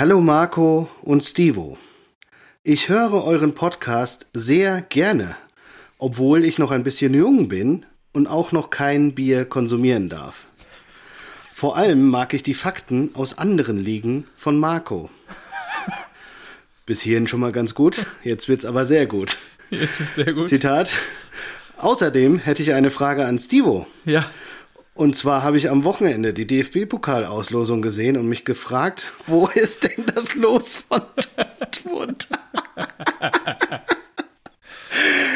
Hallo Marco und Stivo. Ich höre euren Podcast sehr gerne, obwohl ich noch ein bisschen jung bin und auch noch kein Bier konsumieren darf. Vor allem mag ich die Fakten aus anderen Ligen von Marco. Bis hierhin schon mal ganz gut, jetzt wird's aber sehr gut. Jetzt wird's sehr gut. Zitat. Außerdem hätte ich eine Frage an Stivo. Ja. Und zwar habe ich am Wochenende die DFB-Pokalauslosung gesehen und mich gefragt, wo ist denn das Los von Dortmund?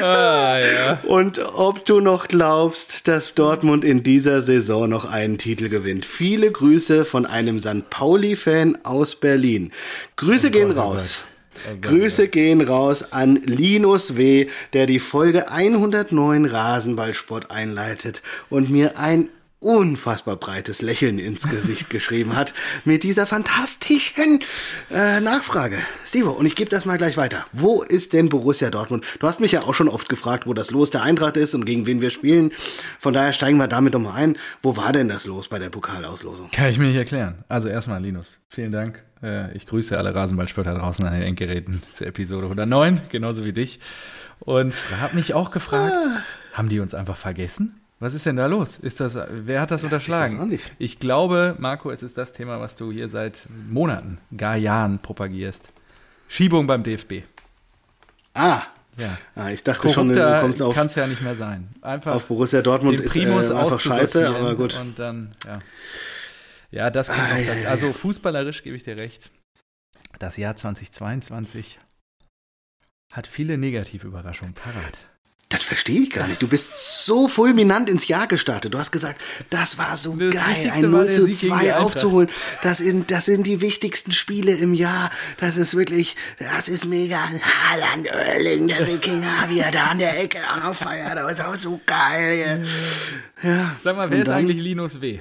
Ah, ja. Und ob du noch glaubst, dass Dortmund in dieser Saison noch einen Titel gewinnt. Viele Grüße von einem St. Pauli-Fan aus Berlin. Grüße gehen raus. Grüße gehen raus an Linus W., der die Folge 109 Rasenballsport einleitet und mir ein unfassbar breites Lächeln ins Gesicht geschrieben hat mit dieser fantastischen äh, Nachfrage. Sivo, und ich gebe das mal gleich weiter. Wo ist denn Borussia Dortmund? Du hast mich ja auch schon oft gefragt, wo das Los der Eintracht ist und gegen wen wir spielen. Von daher steigen wir damit doch mal ein. Wo war denn das Los bei der Pokalauslosung? Kann ich mir nicht erklären. Also erstmal, Linus, vielen Dank. Äh, Ich grüße alle Rasenballspötter draußen an den Endgeräten zur Episode 109, genauso wie dich. Und habe mich auch gefragt, haben die uns einfach vergessen? Was ist denn da los? Ist das, wer hat das unterschlagen? weiß auch nicht. Ich glaube, Marco, es ist das Thema, was du hier seit Monaten, gar Jahren propagierst. Schiebung beim DFB. Ah, Ja. ah ich dachte schon, du Korrupter kommst auf, kann es ja nicht mehr sein. Einfach auf Borussia Dortmund ist Primus äh, einfach scheiße, aber gut. Und dann, ja. Ja, das kommt Ah, noch ja, ja, Also fußballerisch gebe ich dir recht. Das Jahr 2022 hat viele Negativüberraschungen parat. Das verstehe ich gar nicht. Du bist so fulminant ins Jahr gestartet. Du hast gesagt, das war so Das geil, ein war 0 der zu Sieg gegen die 2 Eintracht. aufzuholen. Das sind, das sind die wichtigsten Spiele im Jahr. Das ist wirklich, das ist mega. Haaland, Erling, der Wikinger, wie er da an der Ecke auch noch feiert. Das ist auch so geil. Ja. Sag mal, wer Und ist dann- eigentlich Linus W?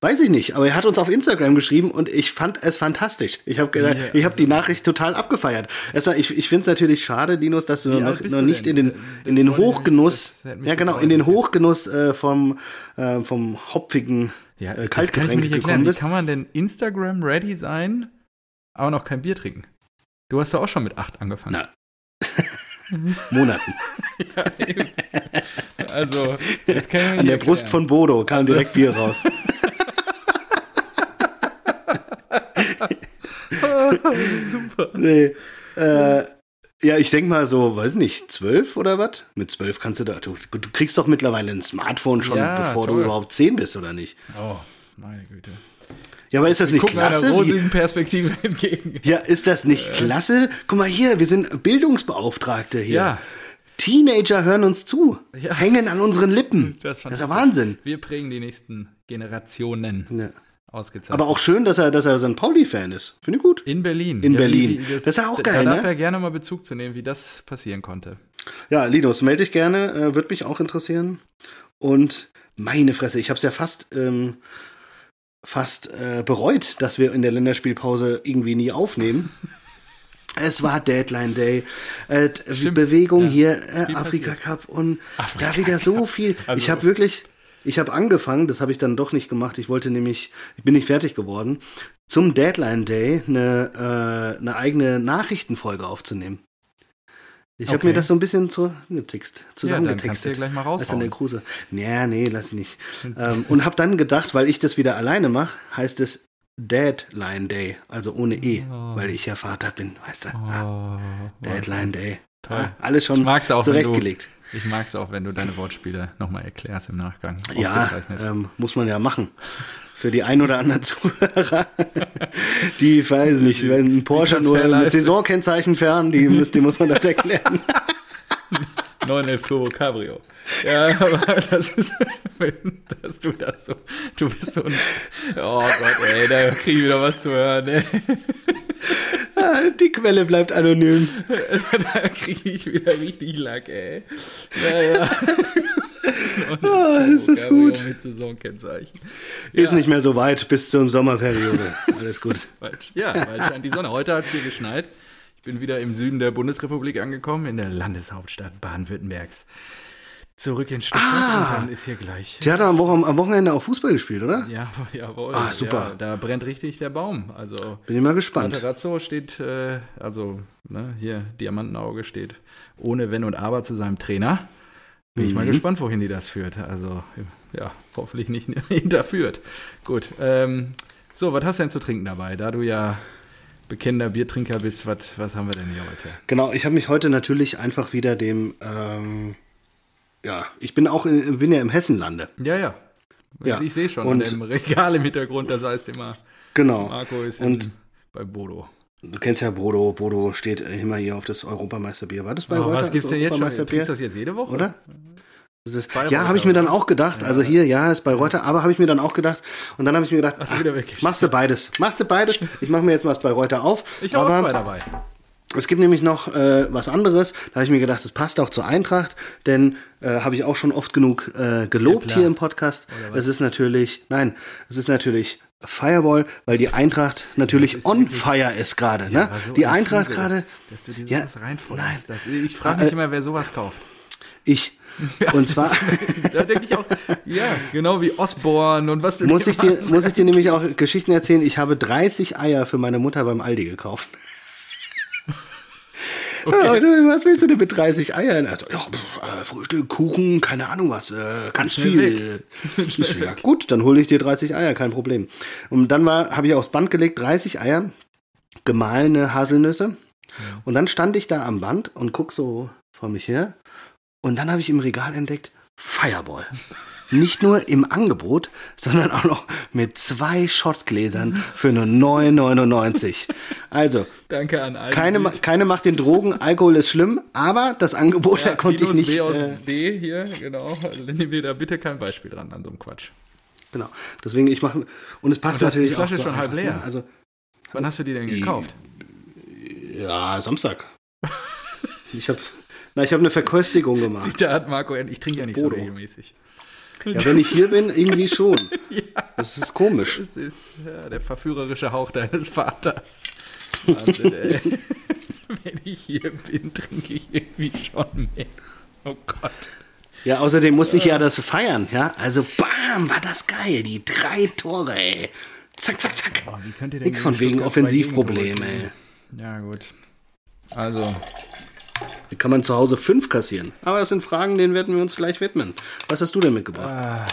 Weiß ich nicht, aber er hat uns auf Instagram geschrieben und ich fand es fantastisch. Ich habe Ja, ich hab die Nachricht total abgefeiert. Erstmal, ich ich finde es natürlich schade, Linus, dass du Wie noch, noch nicht in den, in den Hochgenuss, ja genau, in den. Hochgenuss äh, vom, äh, vom hopfigen Ja, äh, Kaltgetränk gekommen Wie bist. kann man denn Instagram-ready sein, aber noch kein Bier trinken? Du hast doch auch schon mit acht angefangen. Na. Monaten. Ja, eben. also, das kann ich An der Brust erklären. von Bodo kam direkt Bier raus. Super. Nee. Äh, ja, ich denke mal so, weiß nicht, zwölf oder was? Mit zwölf kannst du da. Du, du kriegst doch mittlerweile ein Smartphone schon, Ja, bevor du toll. überhaupt zehn bist, oder nicht? Oh, meine Güte. Ja, aber ist das nicht Guck klasse? Wie, rosigen Perspektive entgegen. ja, ist das nicht klasse? Guck mal hier, wir sind Bildungsbeauftragte hier. Ja. Teenager hören uns zu, Ja. hängen an unseren Lippen. Das, Das ist ja Wahnsinn. Wir prägen die nächsten Generationen. Ja. Ausgezeichnet. Aber auch schön, dass er, dass er St. Pauli-Fan ist. Finde ich gut. in Berlin. In wie- Berlin. wie Das ist ja auch da geil, darf ne? er gerne mal Bezug zu nehmen, wie das passieren konnte. Ja, Linus, melde dich gerne, äh, würde mich auch interessieren. Und meine Fresse, ich habe es ja fast, ähm, fast äh, bereut, dass wir in der Länderspielpause irgendwie nie aufnehmen. Es war Deadline Day, äh, Stimmt. Bewegung Ja. hier, äh, Afrika passiert. Cup und Afrika da wieder so viel. Also- ich habe wirklich, ich habe angefangen, das habe ich dann doch nicht gemacht. Ich wollte nämlich, ich bin nicht fertig geworden, zum Deadline Day eine, äh, eine eigene Nachrichtenfolge aufzunehmen. Ich habe Okay. mir das so ein bisschen zusammengetixt, Ja, dann kannst du zusammengetextet. ja gleich mal dann der. Kruse. Nee, nee, lass nicht. ähm, und habe dann gedacht, weil ich das wieder alleine mache, heißt es Deadline Day, also ohne E, Oh. weil ich ja Vater bin, weißt du. Ah, Oh, Deadline Day. Toll. Ah, alles schon zurechtgelegt. Ich mag es auch, wenn du deine Wortspiele nochmal erklärst im Nachgang. Ja, ähm, muss man ja machen. Für die ein oder anderen Zuhörer, die, ich weiß nicht, wenn ein Porsche nur mit. Saisonkennzeichen fern, die, die muss man das erklären. 911 Turbo Cabrio. Ja, aber das ist, dass du das so, du bist so ein, oh Gott, ey, da krieg ich wieder was zu hören, ey. Ah, die Quelle bleibt anonym. Da krieg ich wieder richtig Lack, ey. Naja. Ah, ist das gut. Mit Saisonkennzeichen. Ist nicht mehr so weit bis zur Sommerperiode. Alles gut. Ja, bald scheint die Sonne. Heute hat es hier geschneit. Ich bin wieder im Süden der Bundesrepublik angekommen, in der Landeshauptstadt Baden-Württembergs. zurück in Stuttgart Ah! und dann ist hier gleich. Der hat am, Wochen- am Wochenende auch Fußball gespielt, oder? Ja, jawohl. Ah, super. Ja, da brennt richtig der Baum. Also Bin ich mal gespannt. Materazzo steht, äh, also ne, hier Diamantenauge steht ohne Wenn und Aber zu seinem Trainer. Bin ich mal Mhm. gespannt, wohin die das führt. Also ja, hoffentlich nicht hinterführt. Gut. Ähm, so, was hast du denn zu trinken dabei? Da du ja bekennender Biertrinker bist, was, was haben wir denn hier heute? Genau, ich habe mich heute natürlich einfach wieder dem, ähm, ja, ich bin auch, in, bin ja im Hessenlande. Ja, ja. Ja, Also ich sehe schon und- an dem Regal im Hintergrund, das heißt immer, Genau. Marco ist Und- in, bei Bodo. Du kennst ja Bodo, Bodo steht immer hier auf das Europameisterbier. War das bei Oh, Reuter? was gibt's denn jetzt schon? Trinkst du das jetzt jede Woche? Oder? Das ja, habe ich mir dann auch gedacht. Also hier, ja, ist bei Reuter, aber habe ich mir dann auch gedacht. Und dann habe ich mir gedacht, Hast du wieder weggestellt? machst du beides. Machst du beides. Ich mache mir jetzt was bei Reuter auf. Ich habe zwei dabei. es gibt nämlich noch äh, was anderes. Da habe ich mir gedacht, das passt auch zur Eintracht, denn äh, habe ich auch schon oft genug äh, gelobt hier im Podcast. Es ist natürlich, nein, es ist natürlich Fireball, weil die Eintracht natürlich on fire ist gerade. Ne? Aber so die ein Eintracht gerade, Dass du dir Ja, nein. Das, ich frage mich immer, wer sowas kauft. ich. Und zwar Da denke ich auch, ja, genau wie Osborne und was muss ich, dir, muss ich dir nämlich auch Geschichten erzählen. Ich habe 30 Eier für meine Mutter beim Aldi gekauft. Ja, also, was willst du denn mit 30 Eiern? Also, ja, pff, äh, Frühstück, Kuchen, keine Ahnung was, äh, ganz viel. So, ja, gut, dann hole ich dir 30 Eier, kein Problem. Und dann habe ich aufs Band gelegt, 30 Eier, gemahlene Haselnüsse. Und dann stand ich da am Band und guck so vor mich her. Und dann habe ich im Regal entdeckt, Fireball. Nicht nur im Angebot, sondern auch noch mit zwei Schottgläsern für nur 9,99. Also, Danke an alle. keine, keine macht den Drogen, Alkohol ist schlimm, aber das Angebot, da konnte ich nicht. B aus Äh, D hier, genau. Nehmen wir da bitte kein Beispiel dran an so einem Quatsch. genau. Deswegen, ich mache. Und es passt das- die natürlich Flasche auch ist schon halb leer. ne? Also, Wann hast du die denn gekauft? ja, Samstag. Ich habe na, ich habe eine Verköstigung gemacht. Zitat Marco, ich trinke ja nicht Bodo. so regelmäßig. Ja, wenn ich hier bin, irgendwie schon. Ja, Das ist komisch. das ist ja, der verführerische Hauch deines Vaters. Wahnsinn, ey. Wenn ich hier bin, trinke ich irgendwie schon mehr. Oh Gott. Ja, außerdem musste ich ja das feiern, ja. Also, bam, war das geil. Die drei Tore, ey. Zack, zack, zack. Nix gegen von wegen Stuttgart zwei Offensivproblem, Gegentore ey. Ja, gut. Also, Wie kann man zu Hause fünf kassieren? Aber das sind Fragen, denen werden wir uns gleich widmen. Was hast du denn mitgebracht?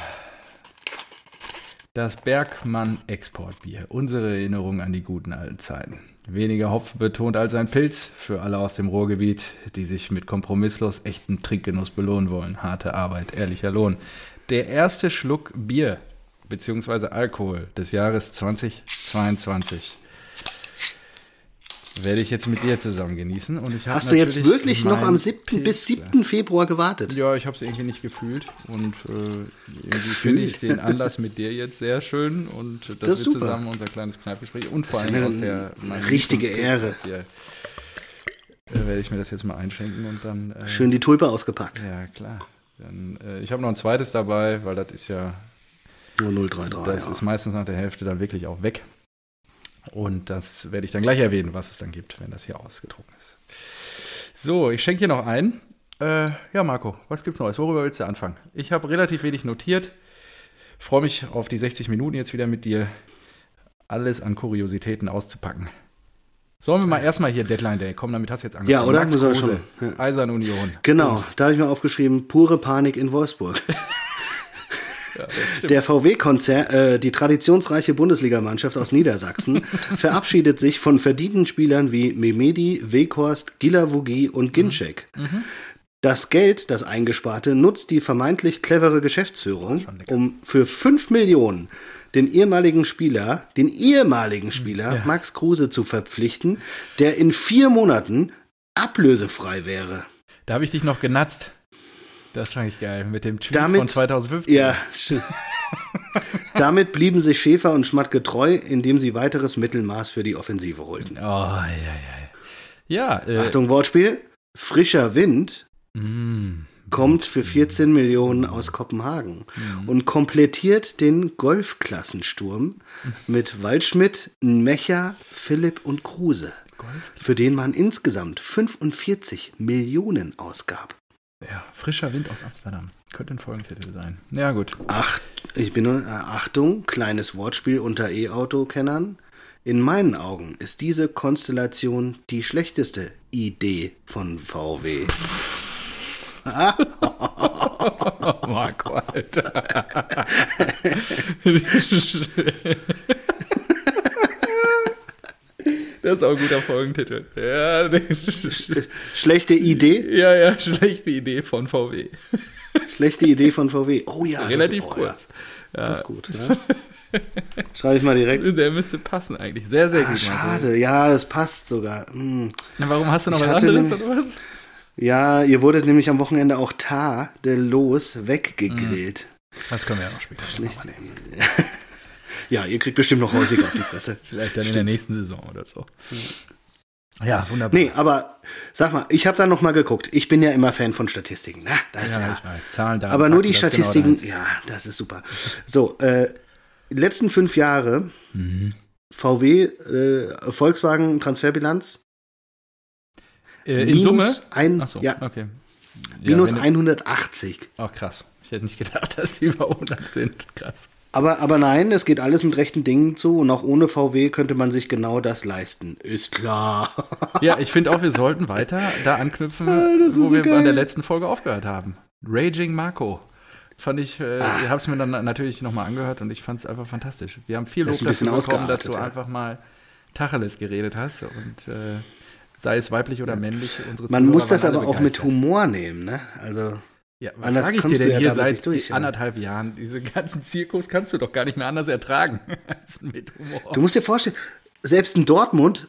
das Bergmann Exportbier. Unsere Erinnerung an die guten alten Zeiten. Weniger Hopfen betont als ein Pilz für alle aus dem Ruhrgebiet, die sich mit kompromisslos echten Trinkgenuss belohnen wollen. Harte Arbeit, ehrlicher Lohn. Der erste Schluck Bier bzw. Alkohol des Jahres 2022 werde ich jetzt mit dir zusammen genießen. Und ich habe Hast du jetzt wirklich noch am meinen 7. bis Pilz- 7. Februar gewartet? ja, ich habe es irgendwie nicht gefühlt und äh, irgendwie finde ich den Anlass mit dir jetzt sehr schön und dass Das ist wir super. zusammen unser kleines Kneipgespräch und vor allem eine aus der richtige Ehre. Hier, äh, werde ich mir das jetzt mal einschenken und dann äh, Schön die Tulpe ausgepackt. ja klar. Dann, äh, ich habe noch ein zweites dabei, weil das ist ja Nur 033. das ja. ist meistens nach der Hälfte dann wirklich auch weg. Und das werde ich dann gleich erwähnen, was es dann gibt, wenn das hier ausgedruckt ist. So, ich schenke hier noch ein. Äh, ja, Marco, was gibt's Neues? Worüber willst du anfangen? Ich habe relativ wenig notiert. Freue mich auf die 60 Minuten jetzt wieder mit dir, alles an Kuriositäten auszupacken. Sollen wir mal erstmal hier Deadline Day kommen, damit hast du jetzt angefangen. Ja, oder? Max Kruse, schon. Eisern Union. Genau, Bums. da habe ich mir aufgeschrieben, pure Panik in Wolfsburg. Ja. Der VW-Konzern, äh, die traditionsreiche Bundesligamannschaft aus Niedersachsen, verabschiedet sich von verdienten Spielern wie Memedi, Weghorst, Gilavogi und Ginczek. Das Geld, das eingesparte, nutzt die vermeintlich clevere Geschäftsführung, um für 5 Millionen den ehemaligen Spieler, den ehemaligen Spieler Max Kruse zu verpflichten, der in vier Monaten ablösefrei wäre. Da habe ich dich noch genatzt. Das fand ich geil. Mit dem Tweet Damit- von 2015. Ja, stimmt. Damit blieben sich Schäfer und Schmatke treu, indem sie weiteres Mittelmaß für die Offensive holten. Oh, ja, ja, ja. Äh, Achtung, Wortspiel. Frischer Wind mh, kommt für 14 Millionen aus Kopenhagen und komplettiert den Golfklassensturm mit Waldschmidt, Mecher, Philipp und Kruse, für den man insgesamt 45 Millionen ausgab. Ja, frischer Wind aus Amsterdam. Könnte ein Folgentitel sein. Ja, gut. Ach, ich bin nur, äh, Achtung, kleines Wortspiel unter E-Auto-Kennern. In meinen Augen ist diese Konstellation die schlechteste Idee von VW. Marco, Alter. Das ist auch ein guter Folgentitel. Ja, Schlechte Idee? ja, ja, schlechte Idee von VW. Schlechte Idee von VW. Oh ja, Relativ das, oh, kurz. Ja, das ist gut. Ja. Schreibe ich mal direkt. Der müsste passen eigentlich. Sehr, sehr Ah, gut. Schade, ja, es passt sogar. Hm. Na, warum hast du noch Ich was anderes nem- oder was? Ja, ihr wurdet nämlich am Wochenende auch tadellos weggegrillt. Das können wir ja noch später Schlecht. nehmen. Ja, ihr kriegt bestimmt noch häufiger auf die Fresse. Vielleicht dann in der nächsten Saison oder so. Ja, wunderbar. Nee, aber sag mal, ich habe da noch mal geguckt. Ich bin ja immer Fan von Statistiken. Na, da ist ja, ja. ich weiß. Zahlen, Daten, aber nur die das ist Statistiken, Genau ja, das ist super. So, äh, die letzten fünf Jahre Mhm. VW, äh, Volkswagen. Transferbilanz äh, in Summe? minus ein, Achso, ja, okay. Ja, minus wenn- 180. Oh, krass. Ich hätte nicht gedacht, dass die über 100 sind. Krass. Aber, aber nein, es geht alles mit rechten Dingen zu und auch ohne VW könnte man sich genau das leisten. Ist klar. Ja, ich finde auch, wir sollten weiter da anknüpfen, Ah, das ist wo wir geil. an der letzten Folge aufgehört haben. Raging Marco. Fand ich, äh, Ah. ich habe es mir dann natürlich nochmal angehört und ich fand es einfach fantastisch. Wir haben viel Lob dafür bekommen, dass du ja. einfach mal Tacheles geredet hast und äh, sei es weiblich oder männlich, unsere Man Zuhörer muss das aber alle auch mit begeistert. Humor nehmen, ne? Also, Ja, was Anders sage ich dir denn ja hier seit durch, ja. anderthalb Jahren? Diese ganzen Zirkus kannst du doch gar nicht mehr anders ertragen als mit Humor. du musst dir vorstellen, selbst in Dortmund,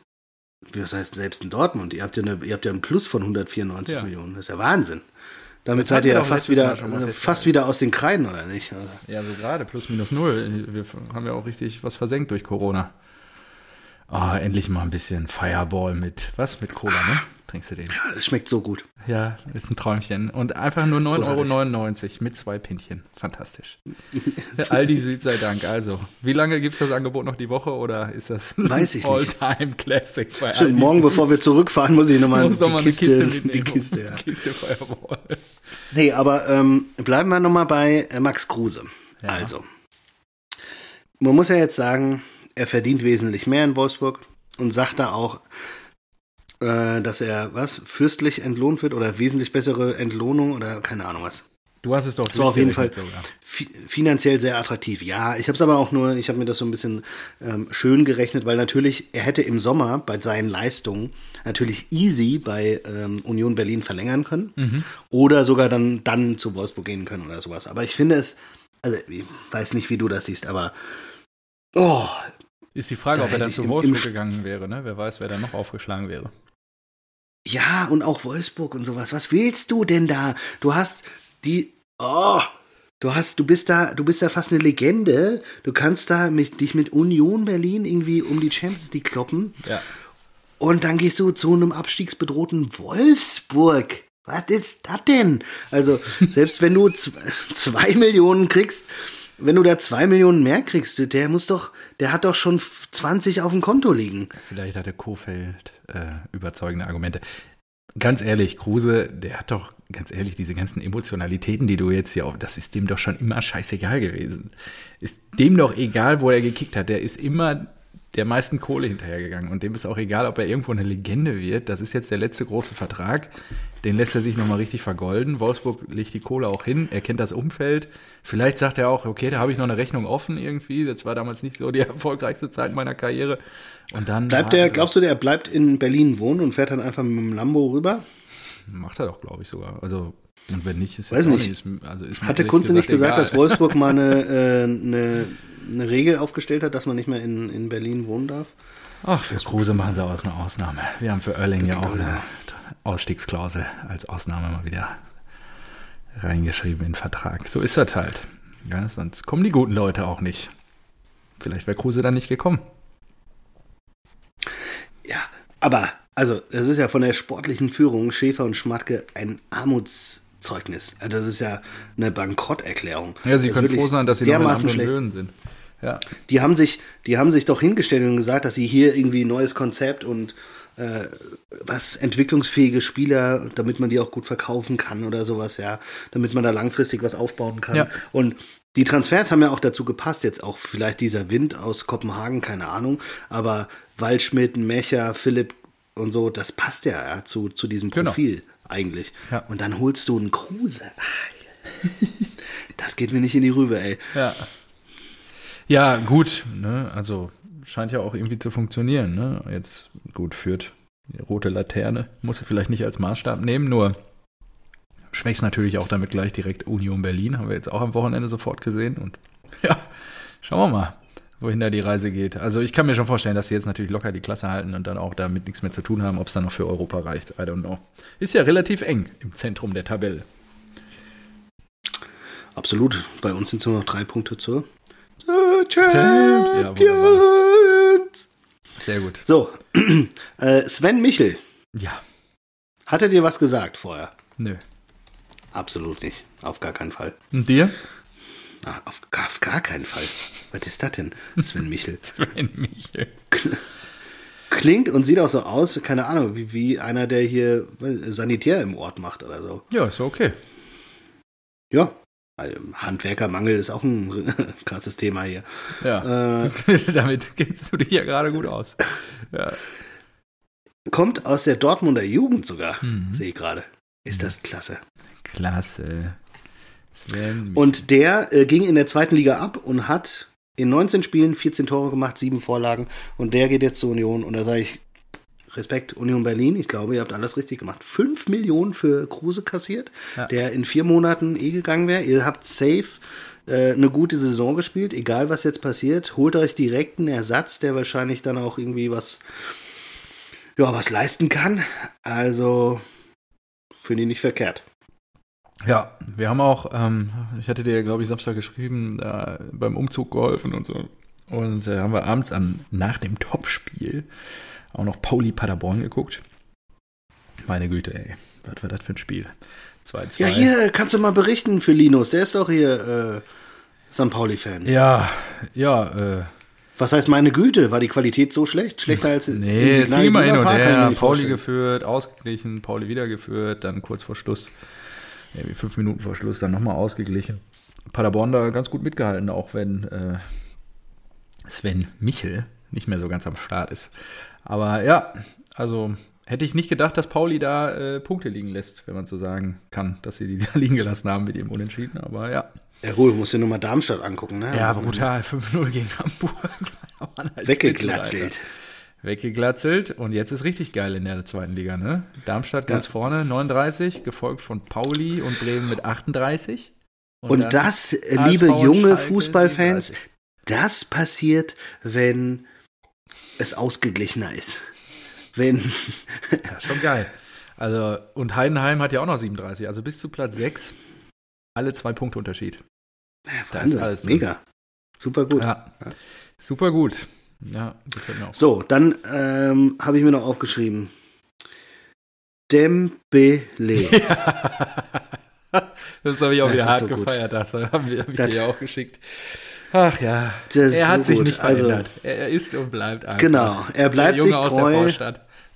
was heißt selbst in Dortmund, ihr habt ja, eine, ihr habt ja einen Plus von 194 Ja. Millionen. Das ist ja Wahnsinn. Damit seid ihr ja fast wieder, äh, fast wieder aus den Kreiden, oder nicht? Also, Ja, so gerade, plus minus null. Wir haben ja auch richtig was versenkt durch Corona. Ah, endlich mal ein bisschen Fireball mit, was? Mit Cola, ne? Trinkst du den? es schmeckt so gut. Ja, ist ein Träumchen. Und einfach nur 9,99 Großartig. Euro mit zwei Pinchen. Fantastisch. Aldi Süd sei Dank. Also, wie lange gibt es das Angebot noch die Woche oder ist das Weiß ich nicht. All-Time-Classic bei Stimmt, Aldi morgen, Süd? bevor wir zurückfahren, muss ich nochmal die eine Kiste, Kiste mitnehmen. die Kiste, ja. Kiste Fireball. Nee, aber ähm, bleiben wir nochmal bei äh, Max Kruse. Ja. Also, man muss ja jetzt sagen, er verdient wesentlich mehr in Wolfsburg und sagt da auch, äh, dass er was fürstlich entlohnt wird oder wesentlich bessere Entlohnung oder keine Ahnung was. Du hast es doch Das war auf jeden Fall fi finanziell sehr attraktiv. Ja, ich habe es aber auch nur, ich habe mir das so ein bisschen ähm, schön gerechnet, weil natürlich er hätte im Sommer bei seinen Leistungen natürlich easy bei ähm, Union Berlin verlängern können Mhm. oder sogar dann dann zu Wolfsburg gehen können oder sowas. Aber ich finde es, also ich weiß nicht, wie du das siehst, aber oh, Ist die Frage, Da ob er dann zu Wolfsburg gegangen wäre, ne? Wer weiß, wer dann noch aufgeschlagen wäre. ja und auch Wolfsburg und sowas. Was willst du denn da? Du hast die, oh, du hast, du bist da, du bist da fast eine Legende. Du kannst da mit, dich mit Union Berlin irgendwie um die Champions League kloppen. Ja. Und dann gehst du zu einem abstiegsbedrohten Wolfsburg. Was ist das denn? Also, selbst wenn du zwei Millionen kriegst, wenn du da zwei Millionen mehr kriegst, der muss doch, der hat doch schon 20 auf dem Konto liegen. Vielleicht hatte Kofeld äh, überzeugende Argumente. Ganz ehrlich, Kruse, der hat doch, ganz ehrlich, diese ganzen Emotionalitäten, die du jetzt hier auf, das ist dem doch schon immer scheißegal gewesen. Ist dem doch egal, wo er gekickt hat. Der ist immer der meisten Kohle hinterhergegangen. Und dem ist auch egal, ob er irgendwo eine Legende wird. Das ist jetzt der letzte große Vertrag. Den lässt er sich nochmal richtig vergolden. Wolfsburg legt die Kohle auch hin. Er kennt das Umfeld. Vielleicht sagt er auch, okay, da habe ich noch eine Rechnung offen irgendwie. Das war damals nicht so die erfolgreichste Zeit meiner Karriere. Und dann Bleibt der, glaubst du, der bleibt in Berlin wohnen und fährt dann einfach mit dem Lambo rüber? Macht er doch, glaube ich, sogar. Also, und wenn nicht, ist Weiß auch nicht. Ist, also ist Hatte Kunze nicht gesagt, egal. dass Wolfsburg mal eine, äh, eine, eine Regel aufgestellt hat, dass man nicht mehr in, in Berlin wohnen darf? Ach, für Kruse machen sie aus eine Ausnahme. Wir haben für Erling ja auch Genau. eine Ausstiegsklausel als Ausnahme mal wieder reingeschrieben in den Vertrag. So ist das halt. Ja, sonst kommen die guten Leute auch nicht. Vielleicht wäre Kruse dann nicht gekommen. Ja, aber, also, es ist ja von der sportlichen Führung Schäfer und Schmatke ein Armutszeugnis. Also, das ist ja eine Bankrotterklärung. Ja, sie Das können froh sein, dass sie noch in dermaßen schlecht. Sind. Ja, Die haben sich, die haben sich doch hingestellt und gesagt, dass sie hier irgendwie ein neues Konzept und äh, was entwicklungsfähige Spieler, damit man die auch gut verkaufen kann oder sowas, ja, damit man da langfristig was aufbauen kann. Ja. Und die Transfers haben ja auch dazu gepasst, jetzt auch vielleicht dieser Wind aus Kopenhagen, keine Ahnung, aber Waldschmidt, Mecher, Philipp und so, das passt ja, ja zu, zu diesem Genau. Eigentlich. Ja. Und dann holst du einen Kruse. Ah, das geht mir nicht in die Rübe, ey. Ja. Ja, gut, ne? Also scheint ja auch irgendwie zu funktionieren, ne? Jetzt gut führt die rote Laterne, muss er vielleicht nicht als Maßstab nehmen, nur schwächst natürlich auch damit gleich direkt Union Berlin, haben wir jetzt auch am Wochenende sofort gesehen und ja, schauen wir mal, wohin da die Reise geht. Also ich kann mir schon vorstellen, dass sie jetzt natürlich locker die Klasse halten und dann auch damit nichts mehr zu tun haben, ob es dann noch für Europa reicht. I don't know. Ist ja relativ eng im Zentrum der Tabelle. Absolut. Bei uns sind es nur noch drei Punkte zur Ja, Champions. Sehr gut. so, äh, Sven Michel, Ja, hat er dir was gesagt vorher? nö. Absolut nicht. Auf gar keinen Fall. Und dir? Ah, auf, gar- auf gar keinen Fall. Was ist das denn, Sven Michel? Sven Michel. Klingt und sieht auch so aus, keine Ahnung, wie, wie einer, der hier Sanitär im Ort macht oder so. Ja, ist okay. Ja. Also, Handwerkermangel ist auch ein krasses Thema hier. Ja. Äh, Damit kennst du dich ja gerade gut aus. Ja. kommt aus der Dortmunder Jugend sogar, Mhm. sehe ich gerade. Ist das klasse. Klasse. Sven. Und der äh, ging in der zweiten Liga ab und hat in 19 Spielen 14 Tore gemacht, sieben Vorlagen. Und der geht jetzt zur Union. Und da sage ich, Respekt, Union Berlin. Ich glaube, ihr habt alles richtig gemacht. 5 Millionen für Kruse kassiert, Ja. der in vier Monaten eh gegangen wäre. Ihr habt safe äh, eine gute Saison gespielt, egal was jetzt passiert. Holt euch direkt einen Ersatz, der wahrscheinlich dann auch irgendwie was, ja, was leisten kann. Also, finde ich nicht verkehrt. Ja, wir haben auch, ähm, ich hatte dir, glaube ich, Samstag geschrieben, äh, beim Umzug geholfen und so. Und äh, haben wir abends an, nach dem Topspiel auch noch Pauli Paderborn geguckt. Meine Güte, ey. Was war das für ein Spiel? 2-2. Ja, hier kannst du mal berichten für Linus. Der ist doch hier äh, St. Pauli-Fan. Ja, ja, äh, Was heißt meine Güte? War die Qualität so schlecht? Schlechter als in- Nee, es Signal ging immer hin und her. Pauli geführt, ausgeglichen, Pauli wieder geführt, dann kurz vor Schluss, irgendwie fünf Minuten vor Schluss, dann nochmal ausgeglichen. Paderborn da ganz gut mitgehalten, auch wenn äh, Sven Michel nicht mehr so ganz am Start ist. Aber ja, also hätte ich nicht gedacht, dass Pauli da äh, Punkte liegen lässt, wenn man so sagen kann, dass sie die da liegen gelassen haben mit ihrem Unentschieden. Aber ja. Ja gut, du musst dir nur mal Darmstadt angucken. Ne? Ja, brutal. 5-0 gegen Hamburg. Halt Weggeglatzelt. Weggeglatzelt und jetzt ist richtig geil in der zweiten Liga, ne? Darmstadt ganz Ja. vorne, 39, gefolgt von Pauli und Bremen mit 38. Und dann das, äh, liebe junge Fußballfans, 37. das passiert, wenn es ausgeglichener ist. Wenn, Ja, schon geil. Also, und Heidenheim hat ja auch noch 37, also bis zu Platz 6, alle zwei Punkte Unterschied. Da ist alles drin. mega. Super gut. Ja, super gut. Ja, gefällt mir auch. So, dann ähm, habe ich mir noch aufgeschrieben. Dembele. das habe ich auch Das wieder ist hart so gut. gefeiert. Das habe hab ich Das- dir ja auch geschickt. Ach ja, Das ist er hat so sich gut. nicht Also- verändert. er, er ist und bleibt einfach. Genau, er bleibt sich treu.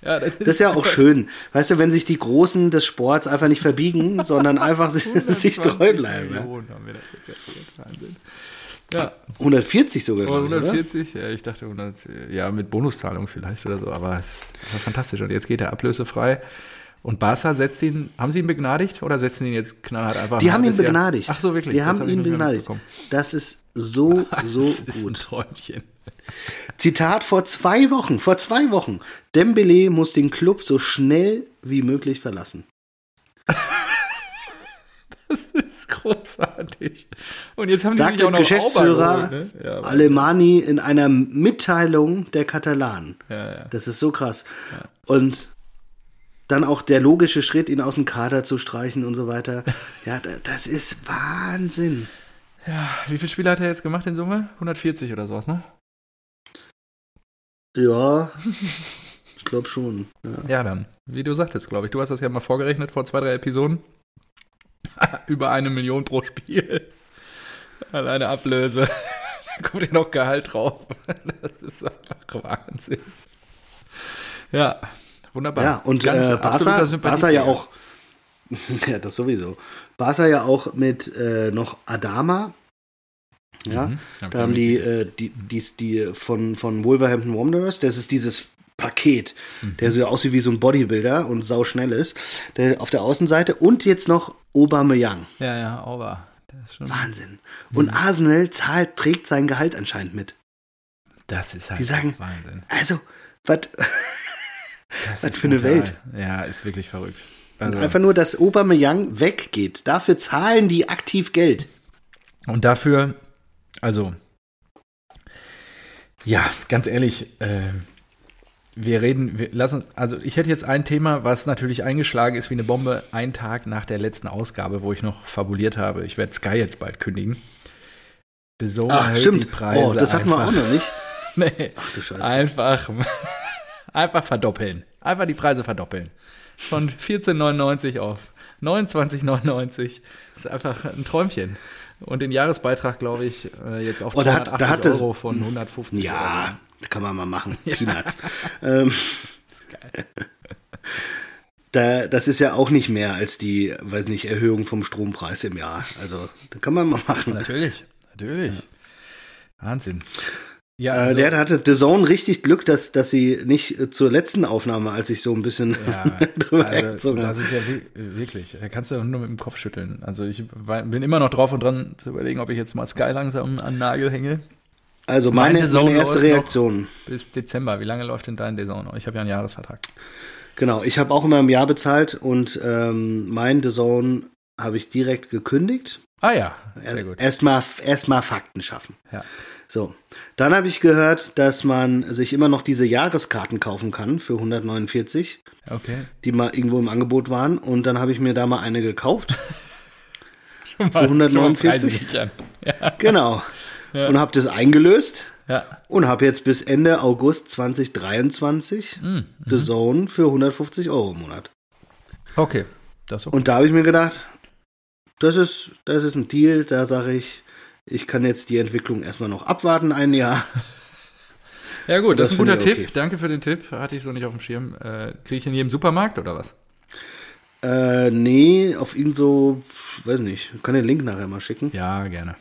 Ja, das, Das ist ja auch schön. Weißt du, wenn sich die Großen des Sports einfach nicht verbiegen, sondern einfach sich treu bleiben. Millionen haben wir das gekasselt. Wahnsinn. Ja, 140 sogar, aber glaube ich, oder? 140, ja, ich dachte 100, ja, mit Bonuszahlung vielleicht oder so, aber es war fantastisch. Und jetzt geht er ablösefrei. Und Barca setzt ihn, haben sie ihn begnadigt oder setzen ihn jetzt knallhart einfach Die ein haben ihn halbes Jahr? begnadigt. Ach so, wirklich. Die haben hab ihn begnadigt. Das ist so, so das ist ein gut. Träumchen. Zitat vor zwei Wochen, vor zwei Wochen. Dembele muss den Club so schnell wie möglich verlassen. Das ist großartig. Und jetzt haben Sagt die auch noch Geschäftsführer geholt, ne? ja, Alemani in einer Mitteilung der Katalanen. ja, ja. Das ist so krass. Und dann auch der logische Schritt, ihn aus dem Kader zu streichen und so weiter. Ja, da- das ist Wahnsinn. ja, wie viele Spiele hat er jetzt gemacht in Summe? 140 oder sowas, ne? Ja, ich glaube schon. Ja. Ja, dann. Wie du sagtest, glaube ich. Du hast das ja mal vorgerechnet vor zwei, drei Episoden. Über eine Million pro Spiel. Alleine Ablöse. da kommt ja noch Gehalt drauf. das ist einfach Wahnsinn. Ja, Wunderbar. Ja, und Ganz äh, Barca. Barca ja auch, ja, das sowieso. Barca ja auch mit äh, noch Adama. Ja, Mhm, da haben die, äh, die, die, die von, von Wolverhampton Wanderers, das ist dieses Paket, Mhm. der so aussieht wie so ein Bodybuilder und sau schnell ist, der auf der Außenseite und jetzt noch Aubameyang. Ja, ja, schon, Wahnsinn. Und Arsenal zahlt, trägt sein Gehalt anscheinend mit. das ist halt Die sagen- Wahnsinn. Also, was? Was für eine brutal. Welt. Ja, ist wirklich verrückt. Also, Einfach nur, dass Aubameyang weggeht. Dafür zahlen die aktiv Geld. Und dafür, also, ja, ganz ehrlich, äh, wir reden, wir lassen, also ich hätte jetzt ein Thema, was natürlich eingeschlagen ist wie eine Bombe, einen Tag nach der letzten Ausgabe, wo ich noch fabuliert habe. Ich werde Sky jetzt bald kündigen. The Zone Ach, stimmt. die Preise Oh, das hatten wir auch noch nicht. Nee, Ach du Scheiße. einfach, einfach verdoppeln. Einfach die Preise verdoppeln. Von 14,99 auf 29,99. Das ist einfach ein Träumchen. Und den Jahresbeitrag, glaube ich, äh, jetzt auf Oh, da hat- da 280 hat das- Euro von 150 Ja, kann man mal machen. Peanuts. ähm, da, das ist ja auch nicht mehr als die, weiß nicht, Erhöhung vom Strompreis im Jahr. Also, da kann man mal machen. Natürlich, natürlich. Wahnsinn. Ja, Äh, also, der hatte The Zone richtig Glück, dass, dass sie nicht zur letzten Aufnahme, als ich so ein bisschen ja, drüber also, das ist ja wi- wirklich, da kannst du nur mit dem Kopf schütteln. Also ich bin immer noch drauf und dran zu überlegen, ob ich jetzt mal Sky langsam an den Nagel hänge. Also meine, meine meine erste. Reaktion. Bis Dezember. Wie lange läuft denn dein Saison noch? Ich habe ja einen Jahresvertrag. Genau, ich habe auch immer im Jahr bezahlt und ähm, mein Zone habe ich direkt gekündigt. Ah ja, sehr gut. Erstmal erst mal Fakten schaffen. Ja. So, dann habe ich gehört, dass man sich immer noch diese Jahreskarten kaufen kann für 149, Okay. die mal irgendwo im Angebot waren. Und dann habe ich mir da mal eine gekauft. Schon Für 149? Preise nicht an. Ja. Genau. Und habe das eingelöst ja. und habe jetzt bis Ende August 2023 Mhm. The Zone für 150 Euro im Monat. Okay. Das okay. Und da habe ich mir gedacht, das ist, das ist ein Deal, da sage ich, ich kann jetzt die Entwicklung erstmal noch abwarten, ein Jahr. Ja gut, das, das ist ein guter Tipp. okay. Danke für den Tipp. Hatte ich so nicht auf dem Schirm. Äh, Kriege ich in jedem Supermarkt oder was? Äh, nee, auf ihn so, weiß nicht, ich kann den Link nachher mal schicken. Ja, gerne.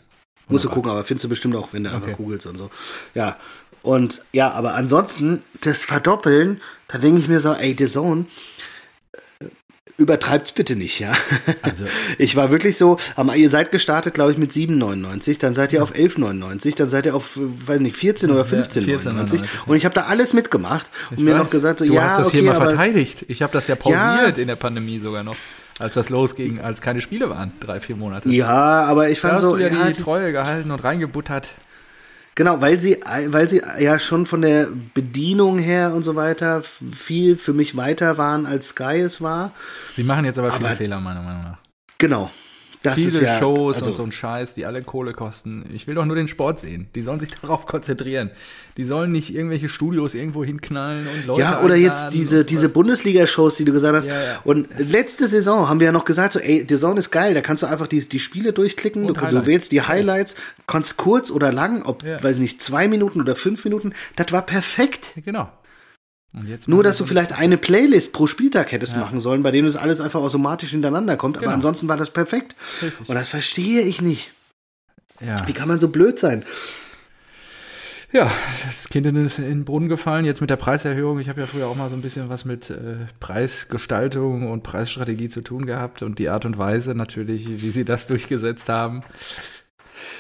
Musst du gucken, aber findest du bestimmt auch, wenn du einfach Okay. googelst und so. Ja. Und ja, aber ansonsten, das Verdoppeln, da denke ich mir so, ey, The Zone, äh, übertreibt's bitte nicht, ja. Also- ich war wirklich so, aber ihr seid gestartet, glaube ich, mit 7,99, dann seid ihr auf 11,99, dann seid ihr auf, weiß nicht, 14 oder 15,99 14,99, und ich habe da alles mitgemacht und mir weiß, noch gesagt, so, du ja, hast das okay, hier mal verteidigt. Ich habe das ja pausiert Ja. in der Pandemie sogar noch, als das losging, als keine Spiele waren, drei, vier Monate. ja, aber ich da fand hast so, du ja ja, die Treue gehalten und reingebuttert. Genau, weil sie, weil sie ja schon von der Bedienung her und so weiter viel für mich weiter waren, als Sky es war. Sie machen jetzt aber viele Aber- Fehler, meiner Meinung nach. Genau. Das Viele ja, Shows also, und so ein Scheiß, die alle Kohle kosten. Ich will doch nur den Sport sehen. Die sollen sich darauf konzentrieren. Die sollen nicht irgendwelche Studios irgendwo hinknallen und Leute Ja, oder jetzt diese, diese. Bundesliga-Shows, die du gesagt hast. Ja, ja. Und letzte Saison haben wir ja noch gesagt, so, ey, die Saison ist geil, da kannst du einfach die, die Spiele durchklicken, du, du wählst die Highlights, kannst kurz oder lang, ob, weiß nicht, zwei Minuten oder fünf Minuten, das war perfekt. Genau. Nur, dass du vielleicht eine Playlist pro Spieltag hättest Ja. machen sollen, bei dem das alles einfach automatisch hintereinander kommt, aber Genau. ansonsten war das perfekt. Richtig. Und das verstehe ich nicht. Ja. Wie kann man so blöd sein? ja, das Kind in den in den Brunnen gefallen. Jetzt mit der Preiserhöhung. Ich habe ja früher auch mal so ein bisschen was mit äh, Preisgestaltung und Preisstrategie zu tun gehabt und die Art und Weise natürlich, wie sie das durchgesetzt haben.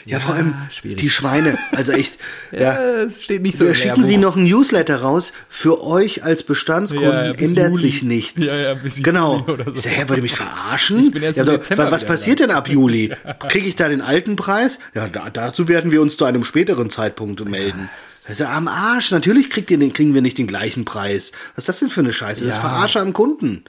Ja, vor allem schwierig. die Schweine. Also echt, ja. es steht nicht so im schicken sie noch ein Newsletter raus. Für euch als Bestandskunden Ja, ja, ändert Juli. sich nichts. Ja, ja, genau. So. Ich sag, hä, wollt ihr mich verarschen? Ja, doch, was passiert denn ab Juli? Kriege ich da den alten Preis? Ja, da, dazu werden wir uns zu einem späteren Zeitpunkt melden. Ja am Arsch. Natürlich kriegt ihr den, kriegen wir nicht den gleichen Preis. Was ist das denn für eine Scheiße? Das ist Ja. Verarsche am Kunden.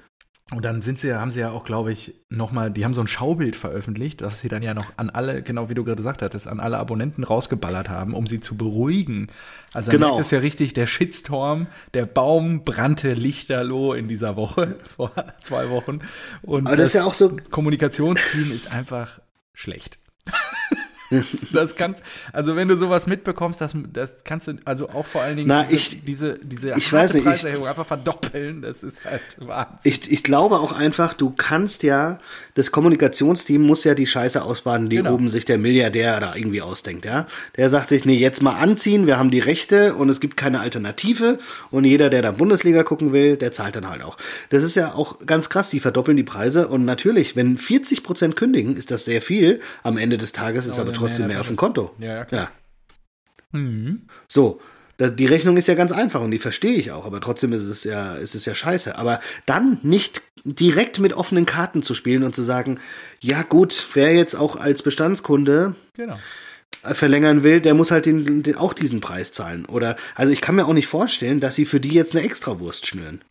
Und dann sind sie, ja- haben sie ja auch, glaube ich, nochmal, die haben so ein Schaubild veröffentlicht, was sie dann ja noch an alle, genau wie du gerade gesagt hattest, an alle Abonnenten rausgeballert haben, um sie zu beruhigen. Also Genau. ist ja richtig, der Shitstorm, der Baum brannte lichterloh in dieser Woche, vor zwei Wochen. Und Aber das ist ja auch so- Kommunikationsteam ist einfach schlecht. das kannst, also wenn du sowas mitbekommst, das, das kannst du, also auch vor allen Dingen Na, diese, ich- diese, diese ich weiß nicht, ich- Preiserhöhung einfach verdoppeln, das ist halt Wahnsinn. Ich, ich glaube auch einfach, du kannst ja, das Kommunikationsteam muss ja die Scheiße ausbaden, die Genau. oben sich der Milliardär da irgendwie ausdenkt, ja. Der sagt sich, nee, jetzt mal anziehen, wir haben die Rechte und es gibt keine Alternative und jeder, der da Bundesliga gucken will, der zahlt dann halt auch. Das ist ja auch ganz krass, die verdoppeln die Preise und natürlich, wenn 40 Prozent kündigen, ist das sehr viel. Am Ende des Tages ist Aber mehr trotzdem mehr auf dem Konto. Ja, ja, klar. Ja. Mhm. So, da, die Rechnung ist ja ganz einfach und die verstehe ich auch, aber trotzdem ist es ja, ist es ja scheiße. Aber dann nicht direkt mit offenen Karten zu spielen und zu sagen, ja gut, wer jetzt auch als Bestandskunde Genau. äh, verlängern will, der muss halt den, den, auch diesen Preis zahlen. Oder, also ich kann mir auch nicht vorstellen, dass sie für die jetzt eine Extrawurst schnüren.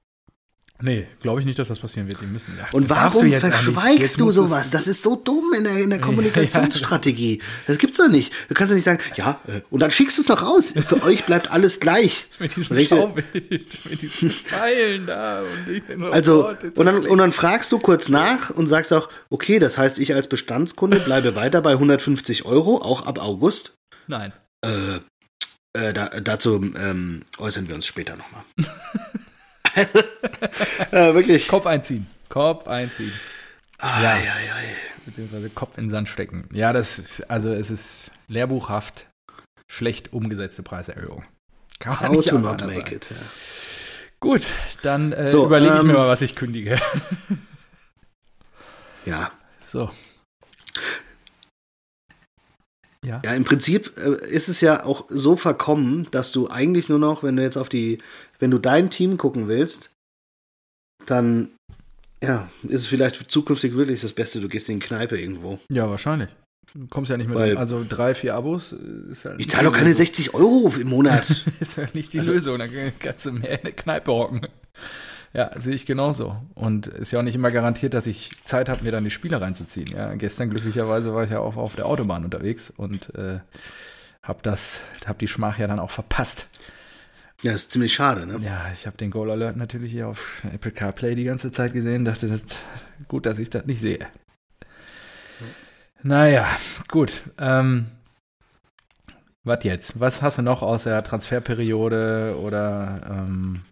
Nee, glaube ich nicht, dass das passieren wird. Die müssen. Ja, Und warum nicht. verschweigst du sowas? Das ist so dumm in der, in der Kommunikationsstrategie. Das gibt's doch nicht. Du kannst doch nicht sagen, ja, äh, und dann schickst du es noch raus. Für euch bleibt alles gleich. Mit diesem Und ich Schaubild, mit diesen Pfeilen da. Und ich bin so, Also, oh Gott, jetzt und dann, und dann fragst du kurz nach und sagst auch, okay, das heißt, ich als Bestandskunde bleibe weiter bei 150 Euro, auch ab August. Nein. Äh, äh, da, dazu ähm, äußern wir uns später nochmal. äh, wirklich. Kopf einziehen. Kopf einziehen. Ah, ja, ja, ja. Beziehungsweise Kopf in den Sand stecken. Ja, das ist, also es ist lehrbuchhaft schlecht umgesetzte Preiserhöhung. Kann How nicht to not make sagen. it. Ja. Gut, dann äh, So, überlege ich ähm, mir mal, was ich kündige. ja. So. Ja. Ja, im Prinzip äh, ist es ja auch so verkommen, dass du eigentlich nur noch, wenn du jetzt auf die, wenn du dein Team gucken willst, dann ja, ist es vielleicht zukünftig wirklich das Beste, du gehst in die Kneipe irgendwo. Ja, wahrscheinlich. Du kommst ja nicht mit. Weil- also drei, vier Abos ist halt Ich zahle doch keine Lösung. 60 Euro im Monat. ist ja nicht die Also- Lösung. Dann kannst du mehr in der Kneipe hocken. Ja, sehe ich genauso. Und ist ja auch nicht immer garantiert, dass ich Zeit habe, mir dann die Spiele reinzuziehen. Ja, gestern glücklicherweise war ich ja auch auf der Autobahn unterwegs und äh, habe das, habe die Schmach ja dann auch verpasst. Ja, ist ziemlich schade, ne? Ja, ich habe den Goal Alert natürlich hier auf Apple CarPlay die ganze Zeit gesehen. Dachte, das gut, dass ich das nicht sehe. Naja, gut. Ähm, was jetzt? Was hast du noch aus der Transferperiode oder ähm,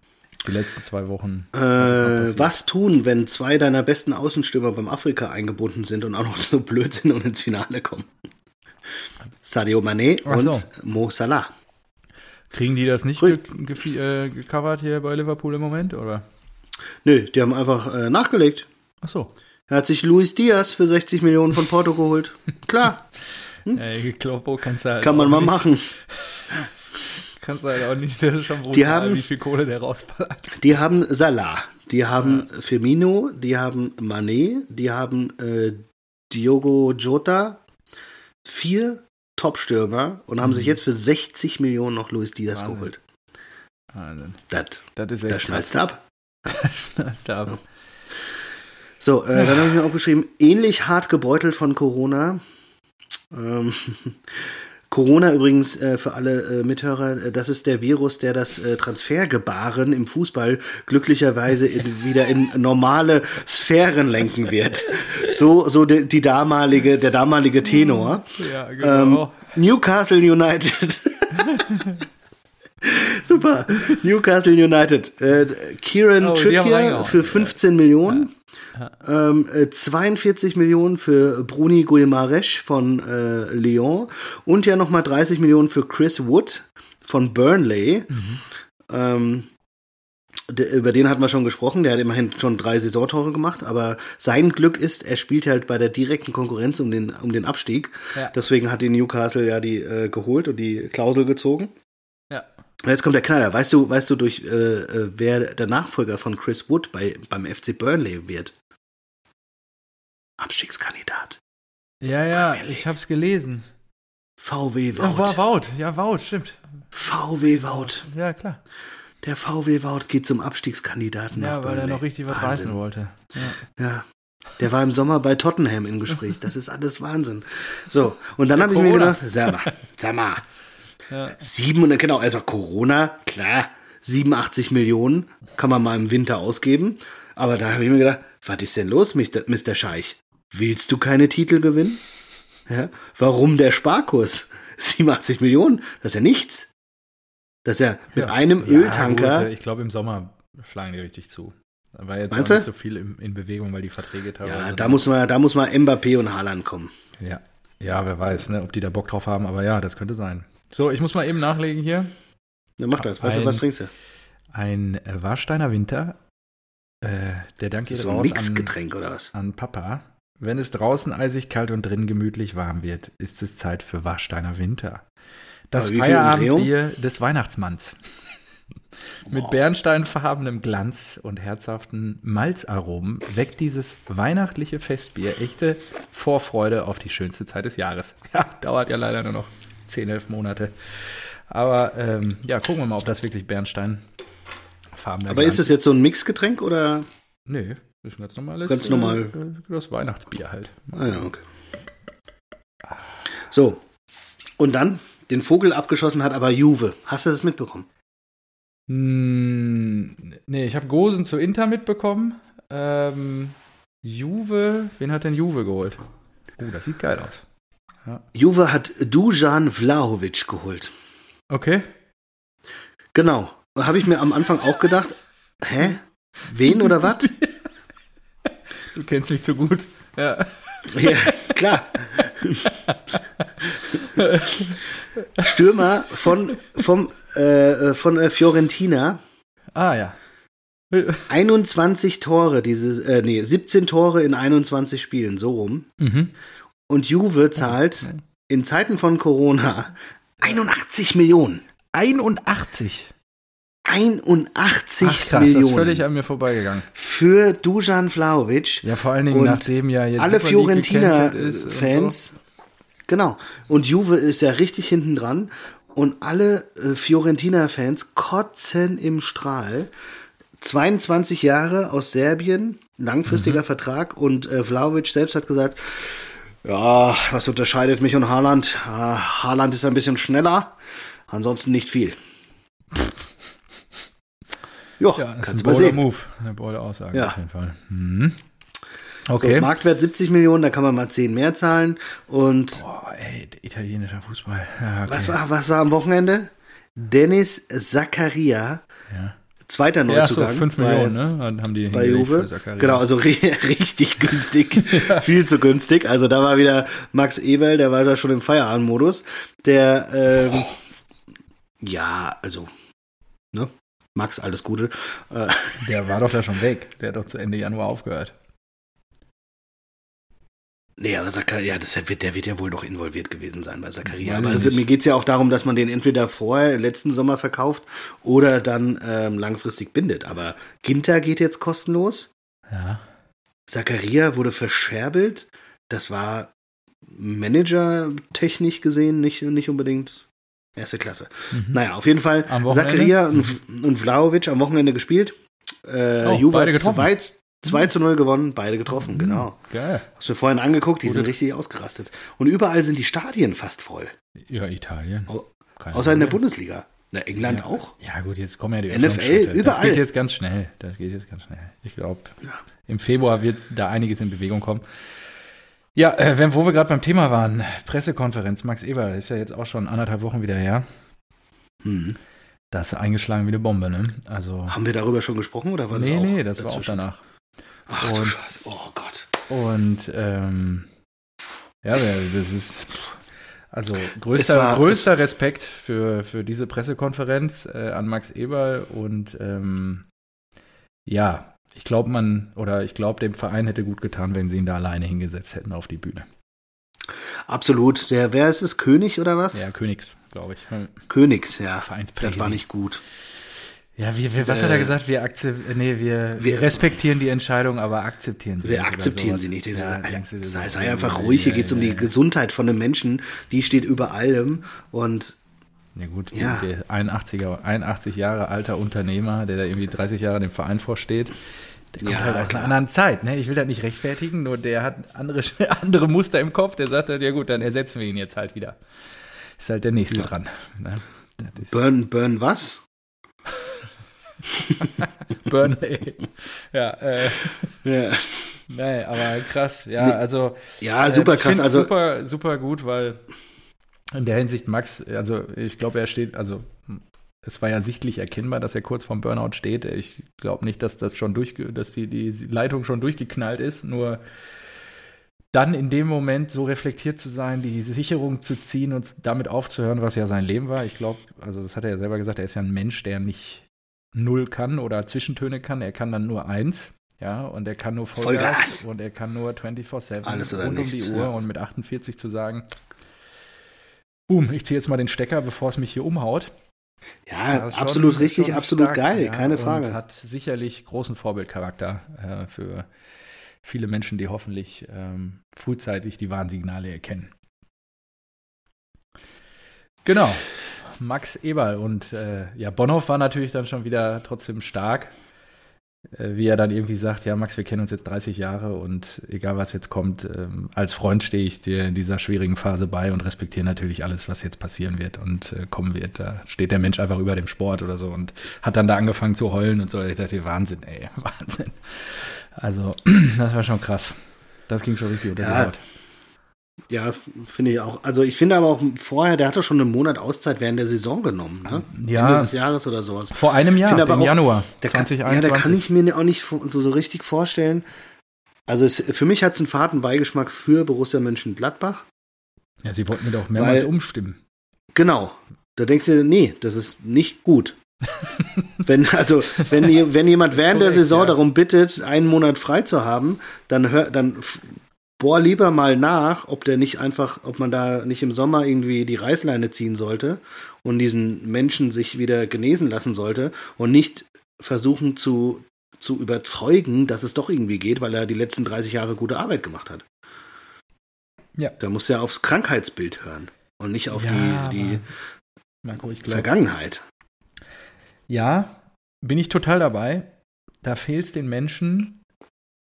die letzten zwei Wochen? Äh, was tun, wenn zwei deiner besten Außenstürmer beim Afrika eingebunden sind und auch noch so blöd sind und ins Finale kommen? Sadio Mané Ach und so. Mo Salah. Kriegen die das nicht ge ge äh, gecovert hier bei Liverpool im Moment? Oder? Nö, die haben einfach äh, nachgelegt. Ach so. Er hat sich Luis Diaz für 60 Millionen von Porto geholt. Klar, Äh, Kloppo kannst du halt kann man mal nicht, machen. Kannst du halt auch nicht, das ist schon brutal, Die haben- wie viel Kohle der rausballert. Die haben Salah, die haben Firmino, die haben Mané, die haben äh, Diogo Jota. Vier Top-Stürmer und haben Mhm. sich jetzt für 60 Millionen noch Luis Diaz Wahnsinn. geholt. Wahnsinn. Das, Das schnallst du ab. schnallst du ab. So, äh, dann habe ich mir aufgeschrieben, ähnlich hart gebeutelt von Corona. Ähm, Corona übrigens äh, für alle äh, Mithörer, äh, das ist der Virus, der das äh, Transfergebaren im Fußball glücklicherweise in, wieder in normale Sphären lenken wird. So, so die, die damalige, der damalige Tenor. Ja, Ähm, genau. Newcastle United. Super. Newcastle United. Äh, Kieran Oh, Trippier für 15 Millionen. Ähm, äh, 42 Millionen für Bruni Guimaraes von äh, Lyon und ja nochmal 30 Millionen für Chris Wood von Burnley. Mhm. Ähm, der, über den hatten wir schon gesprochen, der hat immerhin schon drei Saisontore gemacht, aber sein Glück ist, er spielt halt bei der direkten Konkurrenz um den, um den Abstieg. Ja. Deswegen hat die Newcastle ja die äh, geholt und die Klausel gezogen. Ja. Jetzt kommt der Knaller. Weißt du, weißt du durch äh, äh, wer der Nachfolger von Chris Wood bei, beim FC Burnley wird? Abstiegskandidat. Ja, ja, ich hab's gelesen. VW Ja, Wout. war Wout. Ja, Wout, stimmt. VW Wout. Ja, klar. Der VW Wout geht zum Abstiegskandidaten Ja, nach weil er Burnley. noch richtig was Wahnsinn. reißen wollte. Ja. Ja. Der war im Sommer bei Tottenham im Gespräch. Das ist alles Wahnsinn. So, und dann habe ich mir gedacht, sag mal, sag mal, Ja. 700, genau, also Corona, klar, 87 Millionen kann man mal im Winter ausgeben. Aber da habe ich mir gedacht, was ist denn los. Mr. Scheich? Willst du keine Titel gewinnen? Ja? Warum der Sparkurs? 87 Millionen, das ist ja nichts. Das ist ja mit Ja. einem Ja, Öltanker. gut, ich glaube, im Sommer schlagen die richtig zu. Da war jetzt Meinst auch du? nicht so viel in, in Bewegung, weil die Verträge teilweise. ja, da muss man, da muss mal Mbappé und Haaland kommen. ja. ja, wer weiß, ne, ob die da Bock drauf haben, aber ja, das könnte sein. So, ich muss mal eben nachlegen hier. Ja, mach das. Weißt du, Ein- was trinkst du? Ein Warsteiner Winter. Äh, der Dank Das geht ist so ein raus an, oder was? an Papa. Wenn es draußen eisig kalt und drin gemütlich warm wird, ist es Zeit für Warsteiner Winter. Das Feierabendbier des Weihnachtsmanns. Mit Wow. bernsteinfarbenem Glanz und herzhaften Malzaromen weckt dieses weihnachtliche Festbier echte Vorfreude auf die schönste Zeit des Jahres. Ja, dauert ja leider nur noch 10, 11 Monate. Aber ähm, ja, gucken wir mal, ob das wirklich bernsteinfarbener Aber ist es jetzt so ein Mixgetränk oder? Ist ein ganz normales. Ganz normal. Äh, das Weihnachtsbier halt. Ah ja, okay. So. Und dann den Vogel abgeschossen hat aber Juve. Hast du das mitbekommen? Hm, nee, ich habe Gosen zu Inter mitbekommen. Ähm, Juve, wen hat denn Juve geholt? Oh, das sieht geil aus. Juve hat Dujan Vlahovic geholt. Okay. Genau. Habe ich mir am Anfang auch gedacht, hä? Wen oder was? Du kennst mich zu gut. Ja. ja, klar. Stürmer von, vom, äh, von äh, Fiorentina. Ah ja. 21 Tore, dieses, äh, nee, 17 Tore in 21 Spielen, so rum. Mhm. Und Juve zahlt in Zeiten von Corona 81 Millionen. 81. 81 Ach krass, das Millionen ist völlig an mir vorbeigegangen. für Dujan Vlahovic. Ja, vor allen Dingen Und nachdem ja jetzt alle Fiorentina-Fans. Genau. Und Juve ist ja richtig hinten dran. Und alle äh, Fiorentina-Fans kotzen im Strahl. 22 Jahre aus Serbien, Mhm. langfristiger Vertrag. Und äh, Vlahovic selbst hat gesagt, ja, was unterscheidet mich und Haaland? Ah, Haaland ist ein bisschen schneller, ansonsten nicht viel. Jo, So. Ja, das ist ein bolder. Move. Eine bolde Aussage Ja. auf jeden Fall. Mhm. So, Okay. Marktwert 70 Millionen, da kann man mal 10 mehr zahlen. Und Boah, ey, italienischer Fußball. Ja, okay. was, war, was war am Wochenende? Dennis Zakaria, Ja. zweiter Ja, so Neuzugang. 5 bei- Millionen, ne? Haben die bei Juve. Genau, also ri- richtig günstig. Viel zu günstig. Also da war wieder Max Eberl, der war da schon im Feierabendmodus. Der, ähm, ja, also, ne? Max, alles Gute. Äh, Der war doch da schon weg. Der hat doch zu Ende Januar aufgehört. nee, aber Zakaria, ja, das wird, der wird ja wohl noch involviert gewesen sein bei Zakaria. Aber also, mir geht's ja auch darum, dass man den entweder vorher, letzten Sommer verkauft oder dann ähm, langfristig bindet. Aber Ginter geht jetzt kostenlos. Ja. Zakaria wurde verscherbelt. Das war Manager-technisch gesehen nicht, nicht unbedingt erste Klasse. Mhm. Naja, auf jeden Fall? Zakaria und, und Vlaovic am Wochenende gespielt. Äh, Oh, Juve beide hat getroffen. 2, 2 zu 0 gewonnen, beide getroffen, Mhm. genau. Geil. Hast du vorhin angeguckt, die Gute- sind richtig ausgerastet. Und überall sind die Stadien fast voll. Ja, Italien. Au- Kein Außer in der. Bundesliga. Na, England Ja. auch. Ja, gut, jetzt kommen ja die NFL, Öffnungsschritte. Das überall. geht jetzt ganz schnell. Das geht jetzt ganz schnell. Ich glaube, im Februar wird da einiges in Bewegung kommen. Ja, äh, wenn, wo wir gerade beim Thema waren, Pressekonferenz, Max Eberl, ist ja jetzt auch schon anderthalb Wochen wieder her. Hm. Das ist eingeschlagen wie eine Bombe, ne? Also. Haben wir darüber schon gesprochen oder war das nee, auch nee, das war auch dazwischen? danach. Ach du Und- Scheiße, oh Gott. Und ähm, ja, das ist also größter, war- größter Respekt für, für diese Pressekonferenz äh, an Max Eberl und ähm, ja, ich glaube man oder ich glaube dem Verein hätte gut getan, wenn sie ihn da alleine hingesetzt hätten auf die Bühne. Absolut. Der, wer ist es? König oder was? Ja, Königs, glaube ich. Hm, Königs, ja. Vereinspräsident. Das war nicht gut. Ja, wir, wir, was hat er Äh, gesagt? Wir, akzept, nee, wir, wir, wir- respektieren die Entscheidung, aber akzeptieren sie Wir nicht oder akzeptieren sie nicht. Ja, sei, sei einfach ruhig. Hier ja, geht es um die. Gesundheit von einem Menschen. Die steht über allem. Und Ja gut, Ja. der 81er, 81 Jahre alter Unternehmer, der da irgendwie 30 Jahre dem Verein vorsteht, der kommt Ja, halt aus klar. einer anderen Zeit. Ne? Ich will das nicht rechtfertigen, nur der hat andere, andere Muster im Kopf. Der sagt halt, ja gut, dann ersetzen wir ihn jetzt halt wieder. Ist halt der Nächste dran. Ne? Burn, Burn was? Burnley. ja, äh, Ja. Nee, aber krass. Ja, also. Ja, super äh, krass. Also super, super gut, weil in der Hinsicht Max, also ich glaube, er steht, also es war ja sichtlich erkennbar, dass er kurz vorm Burnout steht. Ich glaube nicht, dass das schon durch, dass die, die Leitung schon durchgeknallt ist. Nur dann in dem Moment so reflektiert zu sein, die Sicherung zu ziehen und damit aufzuhören, was ja sein Leben war. Ich glaube, also das hat er ja selber gesagt, er ist ja ein Mensch, der nicht null kann oder Zwischentöne kann. Er kann dann nur eins. Ja, und er kann nur Vollgas, Vollgas. und er kann nur 24-7 Alles oder rund nichts, um die Uhr ja. und mit 48 zu sagen, boom, ich ziehe jetzt mal den Stecker, bevor es mich hier umhaut. Ja, absolut schon, richtig, schon absolut stark, geil, ja, keine Frage. hat sicherlich großen Vorbildcharakter äh, für viele Menschen, die hoffentlich ähm, frühzeitig die Warnsignale erkennen. Genau, Max Eberl und äh, ja, Bonhoff war natürlich dann schon wieder trotzdem stark. Äh, wie er dann irgendwie sagt, ja, Max, wir kennen uns jetzt 30 Jahre und egal was jetzt kommt, ähm, als Freund stehe ich dir in dieser schwierigen Phase bei und respektiere natürlich alles, was jetzt passieren wird und äh, kommen wird. Da steht der Mensch einfach über dem Sport oder so und hat dann da angefangen zu heulen und so. Ich dachte, Wahnsinn, ey, Wahnsinn. Also, das war schon krass. Das ging schon richtig unter ja, die Haut. Ja, finde ich auch. Also ich finde aber auch vorher, der hatte schon einen Monat Auszeit während der Saison genommen, ne? Ja. Ende des Jahres oder sowas. Vor einem Jahr, im auch, Januar der 2021. Kann, ja, da kann ich mir auch nicht so, so richtig vorstellen. Also es, für mich hat es einen faden Beigeschmack für Borussia Mönchengladbach. Ja, sie wollten mir doch mehrmals weil, umstimmen. Genau. Da denkst du, nee, das ist nicht gut. wenn, also, wenn, wenn jemand während Korrekt, der Saison ja. darum bittet, einen Monat frei zu haben, dann, hör, dann bohr lieber mal nach, ob der nicht einfach, ob man da nicht im Sommer irgendwie die Reißleine ziehen sollte und diesen Menschen sich wieder genesen lassen sollte und nicht versuchen zu, zu überzeugen, dass es doch irgendwie geht, weil er die letzten 30 Jahre gute Arbeit gemacht hat. Ja. Da muss er aufs Krankheitsbild hören und nicht auf ja, die, die Marco, Vergangenheit. Ja, bin ich total dabei. Da fehlt es den Menschen,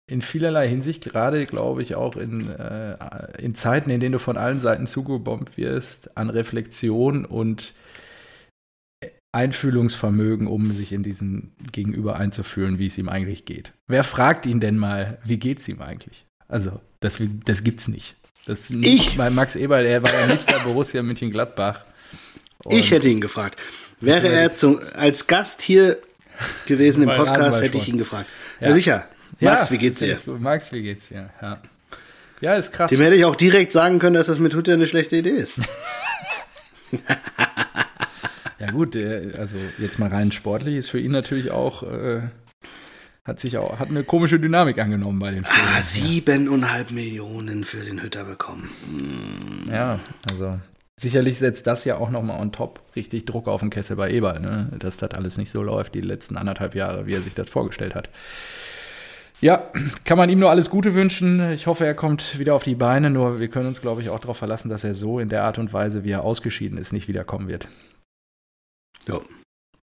in vielerlei Hinsicht, gerade glaube ich auch in, äh, in Zeiten, in denen du von allen Seiten zugebombt wirst, an Reflexion und Einfühlungsvermögen, um sich in diesen Gegenüber einzufühlen, wie es ihm eigentlich geht. Wer fragt ihn denn mal, wie geht es ihm eigentlich? Also, das, das gibt's nicht. Das ich? Bei Max Eberl, er war ja Mr. Borussia München-Gladbach. Ich hätte ihn gefragt. Wäre er zu, als Gast hier gewesen im Podcast, hätte ich ihn gefragt. Ja, ja sicher. Max, ja, wie geht's dir? Max, wie geht's dir? Ja. ja, ist krass. Dem hätte ich auch direkt sagen können, dass das mit Hütte eine schlechte Idee ist. ja gut, also jetzt mal rein sportlich ist für ihn natürlich auch äh, hat sich auch hat eine komische Dynamik angenommen bei den Filmen. Ah, siebeneinhalb Millionen für den Hütter bekommen. Hm. Ja, also sicherlich setzt das ja auch nochmal on top richtig Druck auf den Kessel bei Eber, ne? dass das alles nicht so läuft die letzten anderthalb Jahre, wie er sich das vorgestellt hat. Ja, kann man ihm nur alles Gute wünschen. Ich hoffe, er kommt wieder auf die Beine. Nur wir können uns, glaube ich, auch darauf verlassen, dass er so in der Art und Weise, wie er ausgeschieden ist, nicht wiederkommen wird. Ja.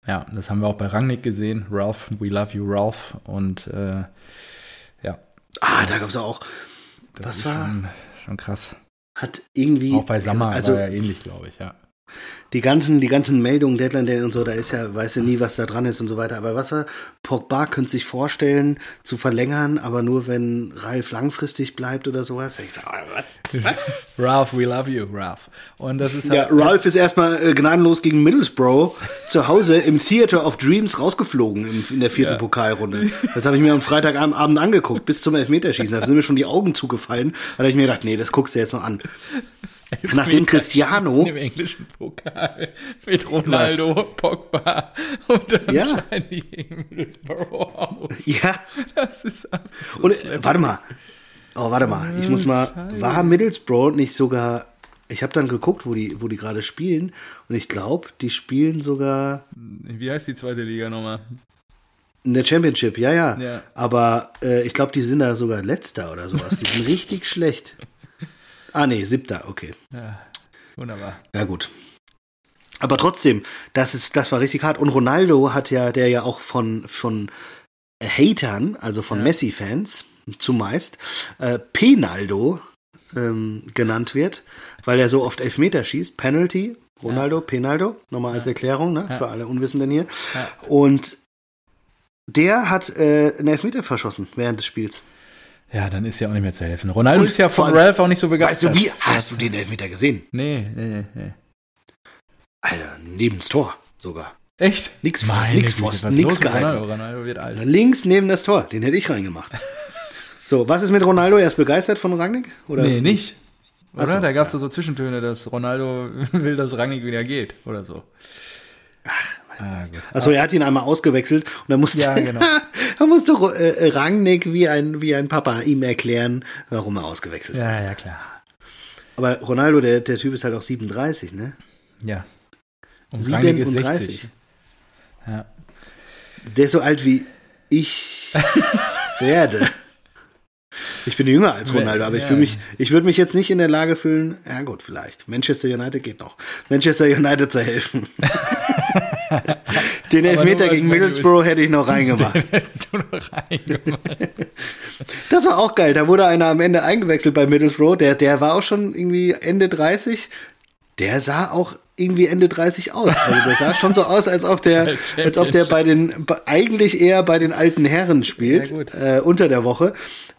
Ja, das haben wir auch bei Rangnick gesehen. Ralph, we love you, Ralph. Und äh, ja. Ah, da gab es auch. was war? Schon, schon, krass. Hat irgendwie. Auch bei Sammer also, war ja ähnlich, glaube ich, ja die ganzen, die ganzen Meldungen, Deadline Day und so, da ist ja, weißt du nie, was da dran ist und so weiter. Aber was war, Pogba könnte sich vorstellen, zu verlängern, aber nur wenn Ralf langfristig bleibt oder sowas. Ich sag, Ralph, we love you, Ralph. Und das ist halt, ja, Ralph ist erstmal äh, gnadenlos gegen Middlesbrough zu Hause im Theater of Dreams rausgeflogen in, in der vierten ja. Pokalrunde. Das habe ich mir am Freitagabend angeguckt, bis zum Elfmeterschießen. Da sind mir schon die Augen zugefallen. Da habe ich mir gedacht, nee, das guckst du jetzt noch an. Nachdem Cristiano im englischen Pokal mit Ronaldo, Was? Pogba und dann ja. Middlesbrough aus. Ja. Das ist Und äh, warte mal. Oh, warte mal. Ich muss mal. War Middlesbrough nicht sogar. Ich habe dann geguckt, wo die, wo die gerade spielen. Und ich glaube, die spielen sogar. Wie heißt die zweite Liga nochmal? In der Championship, ja, ja. ja. Aber äh, ich glaube, die sind da sogar letzter oder sowas. Die sind richtig schlecht. Ah, nee, siebter, okay. Ja, wunderbar. Ja, gut. Aber trotzdem, das, ist, das war richtig hart. Und Ronaldo hat ja, der ja auch von, von Hatern, also von ja. Messi-Fans zumeist, äh, Penaldo ähm, genannt wird, weil er so oft Elfmeter schießt. Penalty, Ronaldo, ja. Penaldo, nochmal ja. als Erklärung ne, für alle Unwissenden hier. Und der hat äh, einen Elfmeter verschossen während des Spiels. Ja, dann ist ja auch nicht mehr zu helfen. Ronaldo Und ist ja von allem- Ralph auch nicht so Weißt begeistert. du wie? Hast du den Elfmeter gesehen? Nee, nee, nee. Alter, neben das Tor sogar. Echt? Nix vor- Meine nix Pfosten, nix gehalten. Ronaldo? Ronaldo wird alt. Links neben das Tor. Den hätte ich reingemacht. So, was ist mit Ronaldo? Er ist begeistert von Rangnick? Oder? Nee, nicht. Oder? Ach so, da gab es so Zwischentöne, dass Ronaldo will, dass Rangnick wieder geht oder so. Ah. Achso, er hat ihn einmal ausgewechselt und dann musste, Ja, genau. da musste äh, Rangnick wie ein, wie ein Papa ihm erklären, warum er ausgewechselt hat. Ja, ja, klar. Aber Ronaldo, der, der Typ ist halt auch 37, ne? Ja. Und Rangnick ist 37. 60. Ja. Der ist so alt wie ich werde. Ich bin jünger als Ronaldo, aber ich fühle mich, ich würde mich jetzt nicht in der Lage fühlen, ja gut, vielleicht. Manchester United geht noch. Manchester United zu helfen. Den Elfmeter gegen Middlesbrough hätte ich noch reingemacht. Hättest du noch reingemacht. Das war auch geil. Da wurde einer am Ende eingewechselt bei Middlesbrough. Der, der war auch schon irgendwie Ende 30. Der sah auch irgendwie Ende 30 aus. Also der sah schon so aus, als ob der, als ob der bei den, eigentlich eher bei den alten Herren spielt, äh, unter der Woche.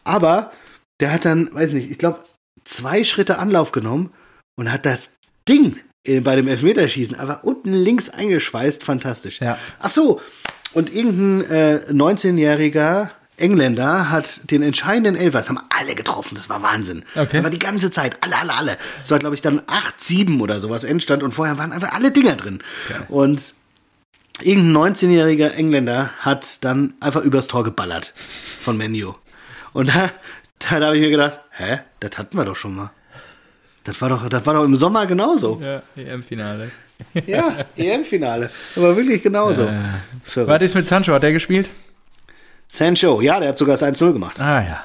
Aber der hat dann, weiß nicht, ich glaube, zwei Schritte Anlauf genommen und hat das Ding bei dem Elfmeterschießen einfach unten links eingeschweißt. Fantastisch. Ja. Ach so, und irgendein äh, 19-jähriger Engländer hat den entscheidenden Elfer, das haben alle getroffen, das war Wahnsinn. Okay. Das war die ganze Zeit, alle, alle, alle. Es war, glaube ich, dann 8-7 oder sowas Endstand und vorher waren einfach alle Dinger drin. Und irgendein 19-jähriger Engländer hat dann einfach übers Tor geballert von Menu. Und da, da habe ich mir gedacht, hä, das hatten wir doch schon mal. Das war doch, das war doch im Sommer genauso. Ja, EM-Finale. Ja, EM-Finale. Aber wirklich genauso. Äh. Was ist mit Sancho? Hat der gespielt? Sancho, ja, der hat sogar das 1-0 gemacht. Ah ja.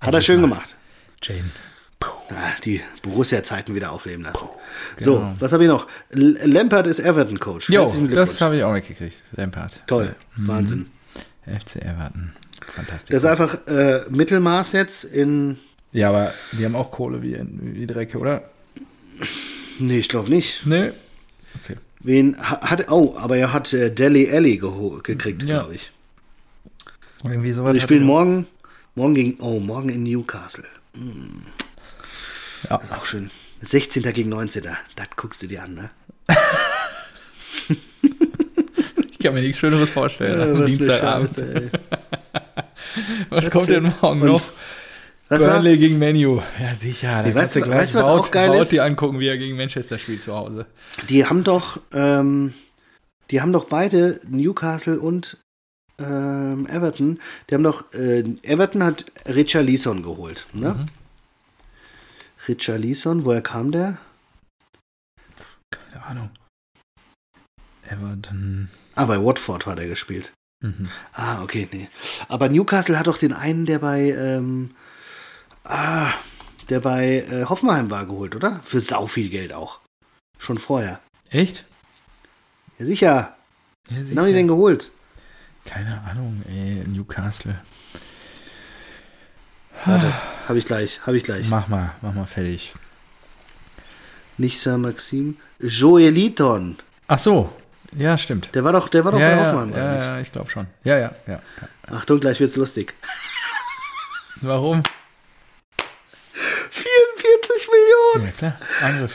Hat er schön gemacht. Jane. Ah, Die Borussia-Zeiten wieder aufleben lassen. So, was habe ich noch? L Lampard ist Everton-Coach. Jo, Herzlichen das habe ich auch mitgekriegt. Lampard. Toll, Wahnsinn. FC Everton. Fantastisch. Das ist einfach äh, Mittelmaß jetzt in. Ja, aber die haben auch Kohle wie, wie Drecke, oder? Nee, ich glaube nicht. Nee. Okay. Wen ha- hat. Oh, aber er hat äh, Deli Alli geho- gekriegt, Ja. glaube ich. Irgendwie sowas. Und spielen er- morgen. Morgen gegen. Oh, morgen in Newcastle. Ja. Ist auch schön. 16. gegen 19. Das guckst du dir an, ne? Ich kann mir nichts Schöneres vorstellen. Äh, am was Dienstagabend. Ey. Was kommt denn morgen Und- noch? Was war? Burnley gegen Menu. Ja, sicher. Da weißt du gleich weißt was Wout- auch geil Wout ist? dir angucken, wie er gegen Manchester spielt zu Hause. Die haben doch, ähm, die haben doch beide Newcastle und ähm, Everton. Die haben doch, äh, Everton hat Richard Leeson geholt. Ne? Mhm. Richard Leeson, woher kam der? Keine Ahnung. Everton. Ah, bei Watford hat er gespielt. Mhm. Ah, okay, nee. Aber Newcastle hat doch den einen, der bei, ähm, ah, der bei äh, Hoffenheim war, geholt, oder? Für sau viel Geld auch. Schon vorher. Echt? Ja, sicher. Ja, Wen haben sicher. die denn geholt? Keine Ahnung, ey. Newcastle. Warte, hab ich gleich, hab ich gleich. Mach mal, mach mal fertig. Nicht Sir Maxim. Joeliton. Ach so. Ja, stimmt. Der war doch, der war doch ja, bei ja, Hoffenheim, oder ja, nicht? ja, ich glaube schon. Ja, ja, ja, ja. Achtung, gleich wird's lustig. Warum? 44 Millionen! Ja, klar. Angriff.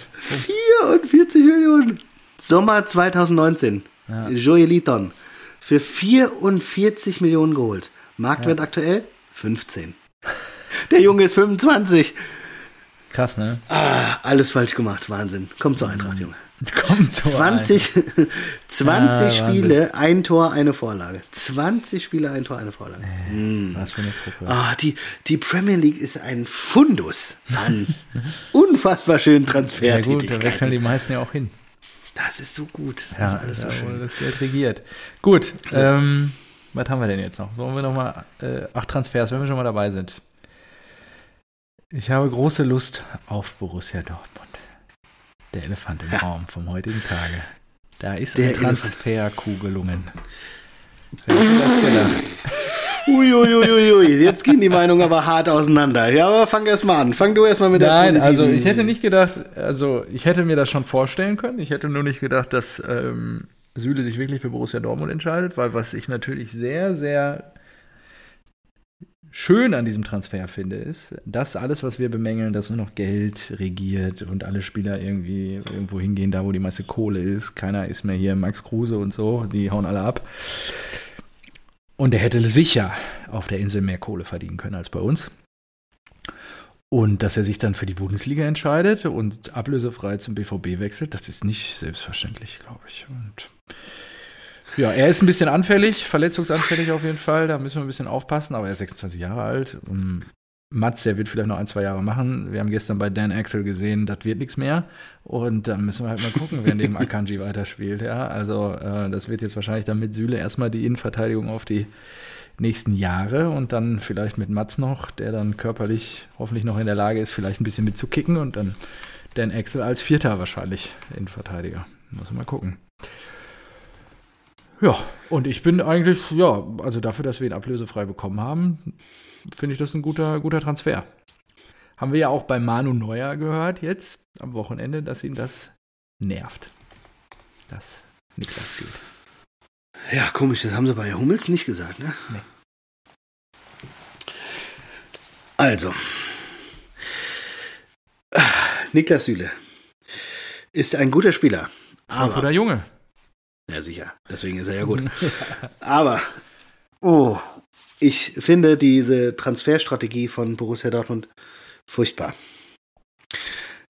44 Millionen! Sommer 2019. Ja. Joeliton. Für 44 Millionen geholt. Marktwert aktuell 15. Der Junge ist 25. Krass, ne? Ah, alles falsch gemacht. Wahnsinn. Komm zur Mhm. Eintracht, Junge. Kommt so 20, 20 Ah. Spiele, ein Tor, eine Vorlage. 20 Spiele, ein Tor, eine Vorlage. Ein. Was für eine Truppe. Ah, die, die Premier League ist ein Fundus an unfassbar schönen ja gut, da wechseln die meisten ja auch hin. Das ist so gut. Das ist alles so ja, schön. Das Geld regiert. Gut, ähm, was haben wir denn jetzt noch? Sollen wir noch mal, äh, ach, Transfers, wenn wir schon mal dabei sind. Ich habe große Lust auf Borussia Dortmund. Der Elefant im Raum vom heutigen Tage. Da ist Der. Transferkuh gelungen. Wer hätte das gedacht? Uiuiuiui, jetzt gehen die Meinungen aber hart auseinander. Ja, aber fang erst mal an. Fang du erst mal mit der Nein, also ich hätte nicht gedacht, also ich hätte mir das schon vorstellen können. Ich hätte nur nicht gedacht, dass ähm, Süle sich wirklich für Borussia Dortmund entscheidet, weil was ich natürlich sehr, sehr schön an diesem Transfer finde, ist, dass alles, was wir bemängeln, dass nur noch Geld regiert und alle Spieler irgendwie irgendwo hingehen, da wo die meiste Kohle ist. Keiner ist mehr hier Max Kruse und so, die hauen alle ab. Und er hätte sicher auf der Insel mehr Kohle verdienen können als bei uns. Und dass er sich dann für die Bundesliga entscheidet und ablösefrei zum BVB wechselt, das ist nicht selbstverständlich, glaube ich. Und ja, er ist ein bisschen anfällig, verletzungsanfällig auf jeden Fall. Da müssen wir ein bisschen aufpassen, aber er ist 26 Jahre alt. Und Mats, der wird vielleicht noch ein, zwei Jahre machen. Wir haben gestern bei Dan Axel gesehen, das wird nichts mehr. Und dann müssen wir halt mal gucken, wer neben Akanji weiterspielt. Ja, also äh, das wird jetzt wahrscheinlich dann mit Süle erstmal die Innenverteidigung auf die nächsten Jahre und dann vielleicht mit Mats noch, der dann körperlich hoffentlich noch in der Lage ist, vielleicht ein bisschen mitzukicken und dann Dan Axel als Vierter wahrscheinlich Innenverteidiger. Muss man mal gucken. Ja, und ich bin eigentlich, ja, also dafür, dass wir ihn ablösefrei bekommen haben, finde ich das ein guter, guter Transfer. Haben wir ja auch bei Manu Neuer gehört jetzt am Wochenende, dass ihn das nervt. Dass Niklas geht. Ja, komisch, das haben sie bei Hummels nicht gesagt, ne? Nee. Also, Niklas Süle ist ein guter Spieler. Frankfurter Junge. Ja, sicher. Deswegen ist er ja gut. Aber, oh, ich finde diese Transferstrategie von Borussia Dortmund furchtbar.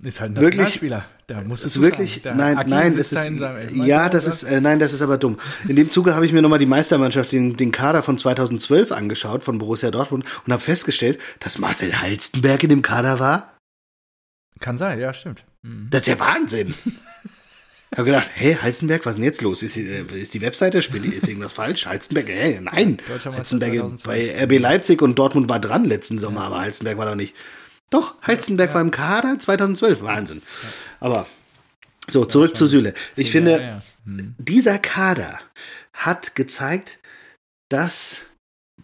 Ist halt ein wirklich, Da muss es wirklich, nein, nein, es ist, ja, das ist, äh, nein, das ist aber dumm. In dem Zuge habe ich mir nochmal die Meistermannschaft, den, den Kader von 2012 angeschaut von Borussia Dortmund und habe festgestellt, dass Marcel Halstenberg in dem Kader war. Kann sein, ja, stimmt. Mhm. Das ist ja Wahnsinn. Ich habe gedacht, hey, Heizenberg, was ist denn jetzt los? Ist, die, äh, ist die Webseite, ist irgendwas falsch? Heizenberg, hey, nein. Heizenberg bei RB Leipzig und Dortmund war dran letzten Sommer, aber Heizenberg war doch nicht. Doch, Heizenberg ja. war im Kader 2012, Wahnsinn. Aber so, zurück zu Süle. Ich finde, hm. dieser Kader hat gezeigt, dass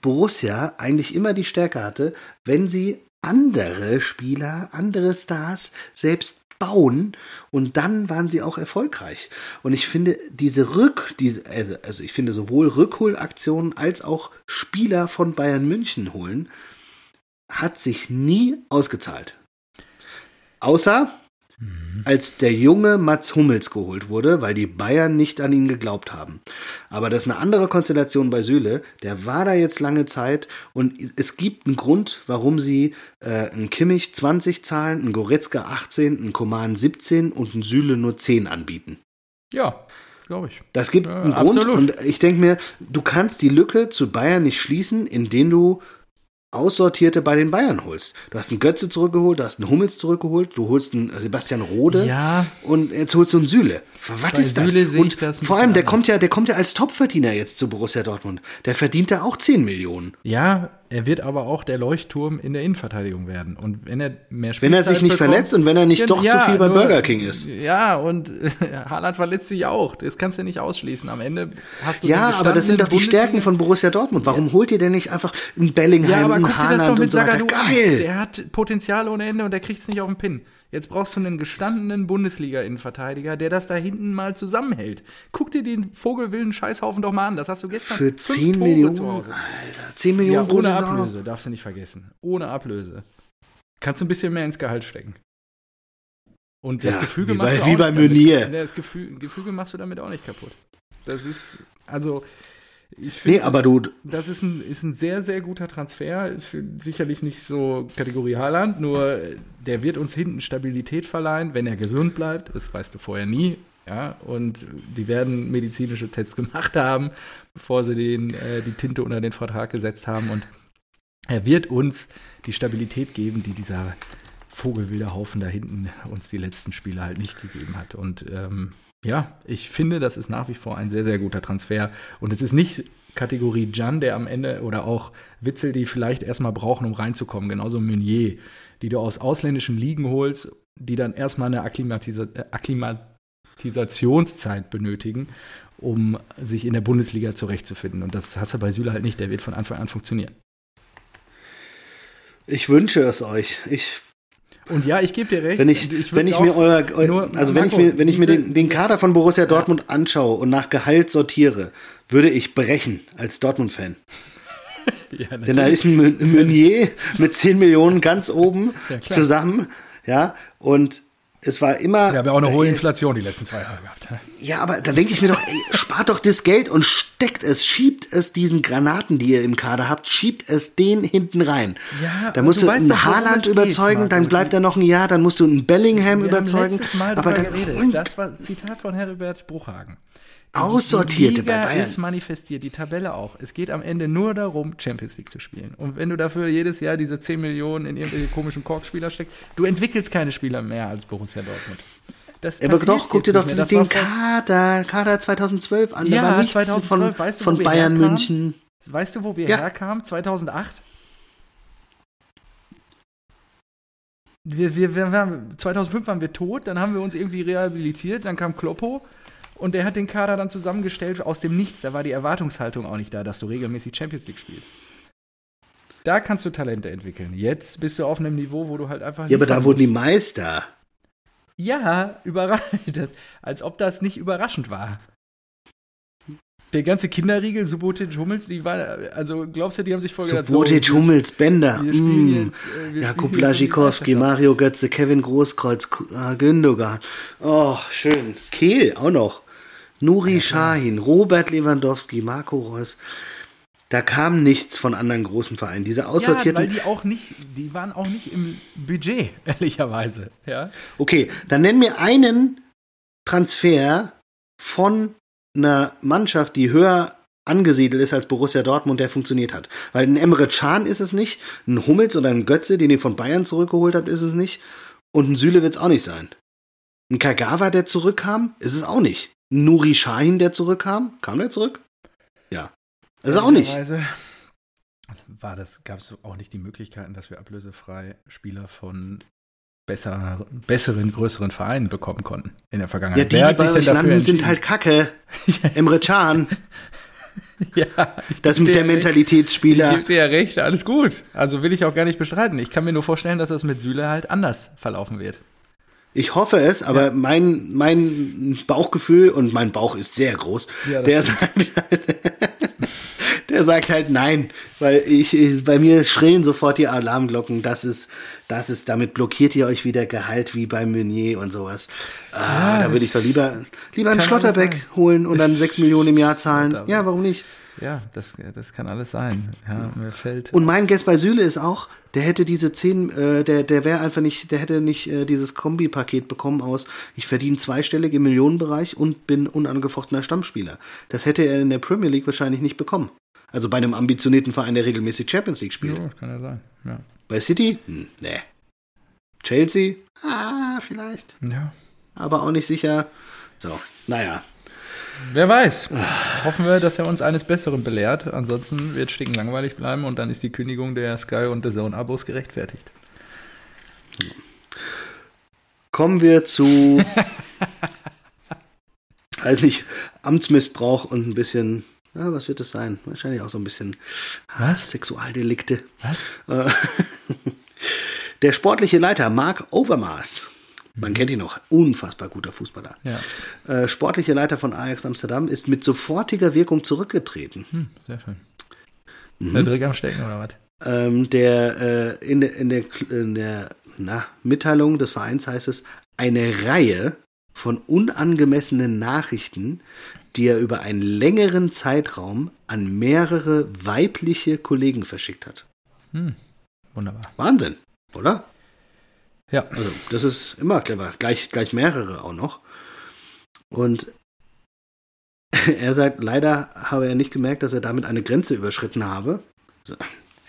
Borussia eigentlich immer die Stärke hatte, wenn sie andere Spieler, andere Stars selbst bauen und dann waren sie auch erfolgreich. Und ich finde diese Rück, diese, also, also ich finde sowohl Rückholaktionen als auch Spieler von Bayern München holen, hat sich nie ausgezahlt. Außer. Als der junge Mats Hummels geholt wurde, weil die Bayern nicht an ihn geglaubt haben. Aber das ist eine andere Konstellation bei Süle. Der war da jetzt lange Zeit und es gibt einen Grund, warum sie äh, einen Kimmich 20 zahlen, einen Goretzka 18, einen Koman 17 und einen Süle nur 10 anbieten. Ja, glaube ich. Das gibt ja, einen Grund absolut. und ich denke mir, du kannst die Lücke zu Bayern nicht schließen, indem du Aussortierte bei den Bayern holst. Du hast einen Götze zurückgeholt, du hast einen Hummels zurückgeholt, du holst einen Sebastian Rode ja. und jetzt holst du einen Süle. Was bei ist Süle das? Und das vor allem, der kommt ja, der kommt ja als Topverdiener jetzt zu Borussia Dortmund. Der verdient da auch 10 Millionen. Ja, er wird aber auch der Leuchtturm in der Innenverteidigung werden. Und wenn er mehr Spielzeit Wenn er sich nicht bekommt, verletzt und wenn er nicht doch ja, zu viel bei Burger King ist. Ja, und Haaland verletzt sich auch. Das kannst du nicht ausschließen. Am Ende hast du Ja, aber das sind doch die Stärken von Borussia Dortmund. Warum holt ihr denn nicht einfach einen Bellingham, ja, aber einen Haaland und so weiter? Geil! Der hat Potenzial ohne Ende und der kriegt es nicht auf den Pin. Jetzt brauchst du einen gestandenen Bundesliga-Innenverteidiger, der das da hinten mal zusammenhält. Guck dir den vogelwilden Scheißhaufen doch mal an. Das hast du gestern Für 10 Millionen, Alter. 10 Millionen ja, ohne Ablöse, darfst du nicht vergessen. Ohne Ablöse. Kannst du ein bisschen mehr ins Gehalt stecken. Und das ja, Gefüge wie machst bei, du wie bei Meunier. Das Gefüge, Gefüge machst du damit auch nicht kaputt. Das ist, also, ich finde, nee, aber du. Das ist ein, ist ein sehr, sehr guter Transfer. Ist sicherlich nicht so Kategorie Haaland, nur der wird uns hinten Stabilität verleihen, wenn er gesund bleibt. Das weißt du vorher nie. Ja, und die werden medizinische Tests gemacht haben, bevor sie den, äh, die Tinte unter den Vertrag gesetzt haben. Und er wird uns die Stabilität geben, die dieser vogelwilder Haufen da hinten uns die letzten Spiele halt nicht gegeben hat. Und ähm, ja, ich finde, das ist nach wie vor ein sehr, sehr guter Transfer. Und es ist nicht Kategorie Jan, der am Ende oder auch Witzel, die vielleicht erstmal brauchen, um reinzukommen. Genauso Meunier, die du aus ausländischen Ligen holst, die dann erstmal eine Akklimatisa äh, Akklimatisationszeit benötigen, um sich in der Bundesliga zurechtzufinden. Und das hast du bei Süle halt nicht. Der wird von Anfang an funktionieren. Ich wünsche es euch. Ich und ja, ich gebe dir recht. Wenn ich, ich wenn ich mir euer, nur, also wenn Marco, ich mir, wenn ich mir den, den Kader von Borussia Dortmund ja. anschaue und nach Gehalt sortiere, würde ich brechen als Dortmund-Fan. ja, Denn da ist ein Meunier mit 10 Millionen ganz oben ja, zusammen. Ja, und es war immer. Wir haben ja auch eine hohe Inflation die letzten zwei Jahre gehabt. Ja, aber da denke ich mir doch, ey, spart doch das Geld und steckt es, schiebt es diesen Granaten, die ihr im Kader habt, schiebt es den hinten rein. Ja, da musst du, einen doch, Haaland überzeugen, geht, dann bleibt er noch ein Jahr, dann musst du einen Bellingham Wir überzeugen. Haben Mal aber dann, geredet. Das war Zitat von Herbert Bruchhagen. Aussortierte die Liga bei Bayern. ist manifestiert, die Tabelle auch. Es geht am Ende nur darum, Champions League zu spielen. Und wenn du dafür jedes Jahr diese 10 Millionen in irgendwelche komischen Korkspieler steckst, du entwickelst keine Spieler mehr als Borussia Dortmund. Das aber doch, guck dir doch den Kader, Kader 2012 an. Ja, da war nichts 2012, von, weißt du, von Bayern herkamen? München. Weißt du, wo wir ja. herkamen? 2008? Wir, wir, wir, wir, 2005 waren wir tot, dann haben wir uns irgendwie rehabilitiert, dann kam Kloppo und der hat den Kader dann zusammengestellt aus dem Nichts. Da war die Erwartungshaltung auch nicht da, dass du regelmäßig Champions League spielst. Da kannst du Talente entwickeln. Jetzt bist du auf einem Niveau, wo du halt einfach. Ja, aber da wurden die Meister. Ja, überraschend. Als ob das nicht überraschend war. Der ganze Kinderriegel, Subotic, Hummels, die waren, also glaubst du, die haben sich vorgedacht, Subotic, so, Hummels, Bender, mm. jetzt, äh, Jakub Blaschikowski, Mario Götze, Kevin Großkreuz, äh, Gündogan. Oh, schön. Kehl auch noch. Nuri ja, Sahin, Robert Lewandowski, Marco Reus. Da kam nichts von anderen großen Vereinen. Diese aussortierten. Ja, weil die auch nicht, die waren auch nicht im Budget, ehrlicherweise. Ja. Okay, dann nenn mir einen Transfer von einer Mannschaft, die höher angesiedelt ist als Borussia Dortmund, der funktioniert hat. Weil ein Emre Can ist es nicht, ein Hummels oder ein Götze, den ihr von Bayern zurückgeholt habt, ist es nicht. Und ein Süle wird es auch nicht sein. Ein Kagawa, der zurückkam, ist es auch nicht. Nuri Sahin, der zurückkam. Kam der zurück? Ja. Ist auch nicht. War das, gab es auch nicht die Möglichkeiten, dass wir ablösefrei Spieler von besser, besseren, größeren Vereinen bekommen konnten in der Vergangenheit. Ja, die, die bei euch landen, sind halt Kacke. Emre Can. ja, das mit der Mentalitätsspieler. Ich gebe dir ja recht, alles gut. Also will ich auch gar nicht bestreiten. Ich kann mir nur vorstellen, dass das mit Süle halt anders verlaufen wird. Ich hoffe es, aber ja. mein, mein Bauchgefühl, und mein Bauch ist sehr groß, ja, der sagt halt, der sagt halt nein, weil ich, ich, bei mir schrillen sofort die Alarmglocken, das ist, das ist, damit blockiert ihr euch wieder Gehalt wie bei Meunier und sowas. Ah, ja, da würde ich doch lieber, lieber einen Schlotterbeck holen und dann sechs Millionen im Jahr zahlen. Ja, warum nicht? Ja, das, das kann alles sein. Ja, mir fällt. Und mein Guess bei Süle ist auch, der hätte diese zehn, äh, der, der wäre einfach nicht, der hätte nicht äh, dieses Kombi-Paket bekommen aus, ich verdiene zweistellig im Millionenbereich und bin unangefochtener Stammspieler. Das hätte er in der Premier League wahrscheinlich nicht bekommen. Also bei einem ambitionierten Verein, der regelmäßig Champions League spielt. Ja, kann ja sein. Ja. Bei City? Hm, nee. Chelsea? Ah, vielleicht. Ja. Aber auch nicht sicher. So, naja. Wer weiß. Hoffen wir, dass er uns eines Besseren belehrt. Ansonsten wird Sticken langweilig bleiben und dann ist die Kündigung der Sky und der Zone-Abos gerechtfertigt. Kommen wir zu, weiß nicht, Amtsmissbrauch und ein bisschen, ja, was wird das sein? Wahrscheinlich auch so ein bisschen was? Sexualdelikte. Was? Äh, der sportliche Leiter Mark Overmars man kennt ihn noch, unfassbar guter Fußballer. Ja. Äh, sportlicher Leiter von Ajax Amsterdam ist mit sofortiger Wirkung zurückgetreten. Hm, sehr schön. Mhm. Der Dreck am Stecken oder was? Ähm, der, äh, in, der, in der, in der na, Mitteilung des Vereins heißt es, eine Reihe von unangemessenen Nachrichten, die er über einen längeren Zeitraum an mehrere weibliche Kollegen verschickt hat. Hm, wunderbar. Wahnsinn, oder? Ja. Also, das ist immer clever. Gleich, gleich mehrere auch noch. Und er sagt, leider habe er nicht gemerkt, dass er damit eine Grenze überschritten habe. So,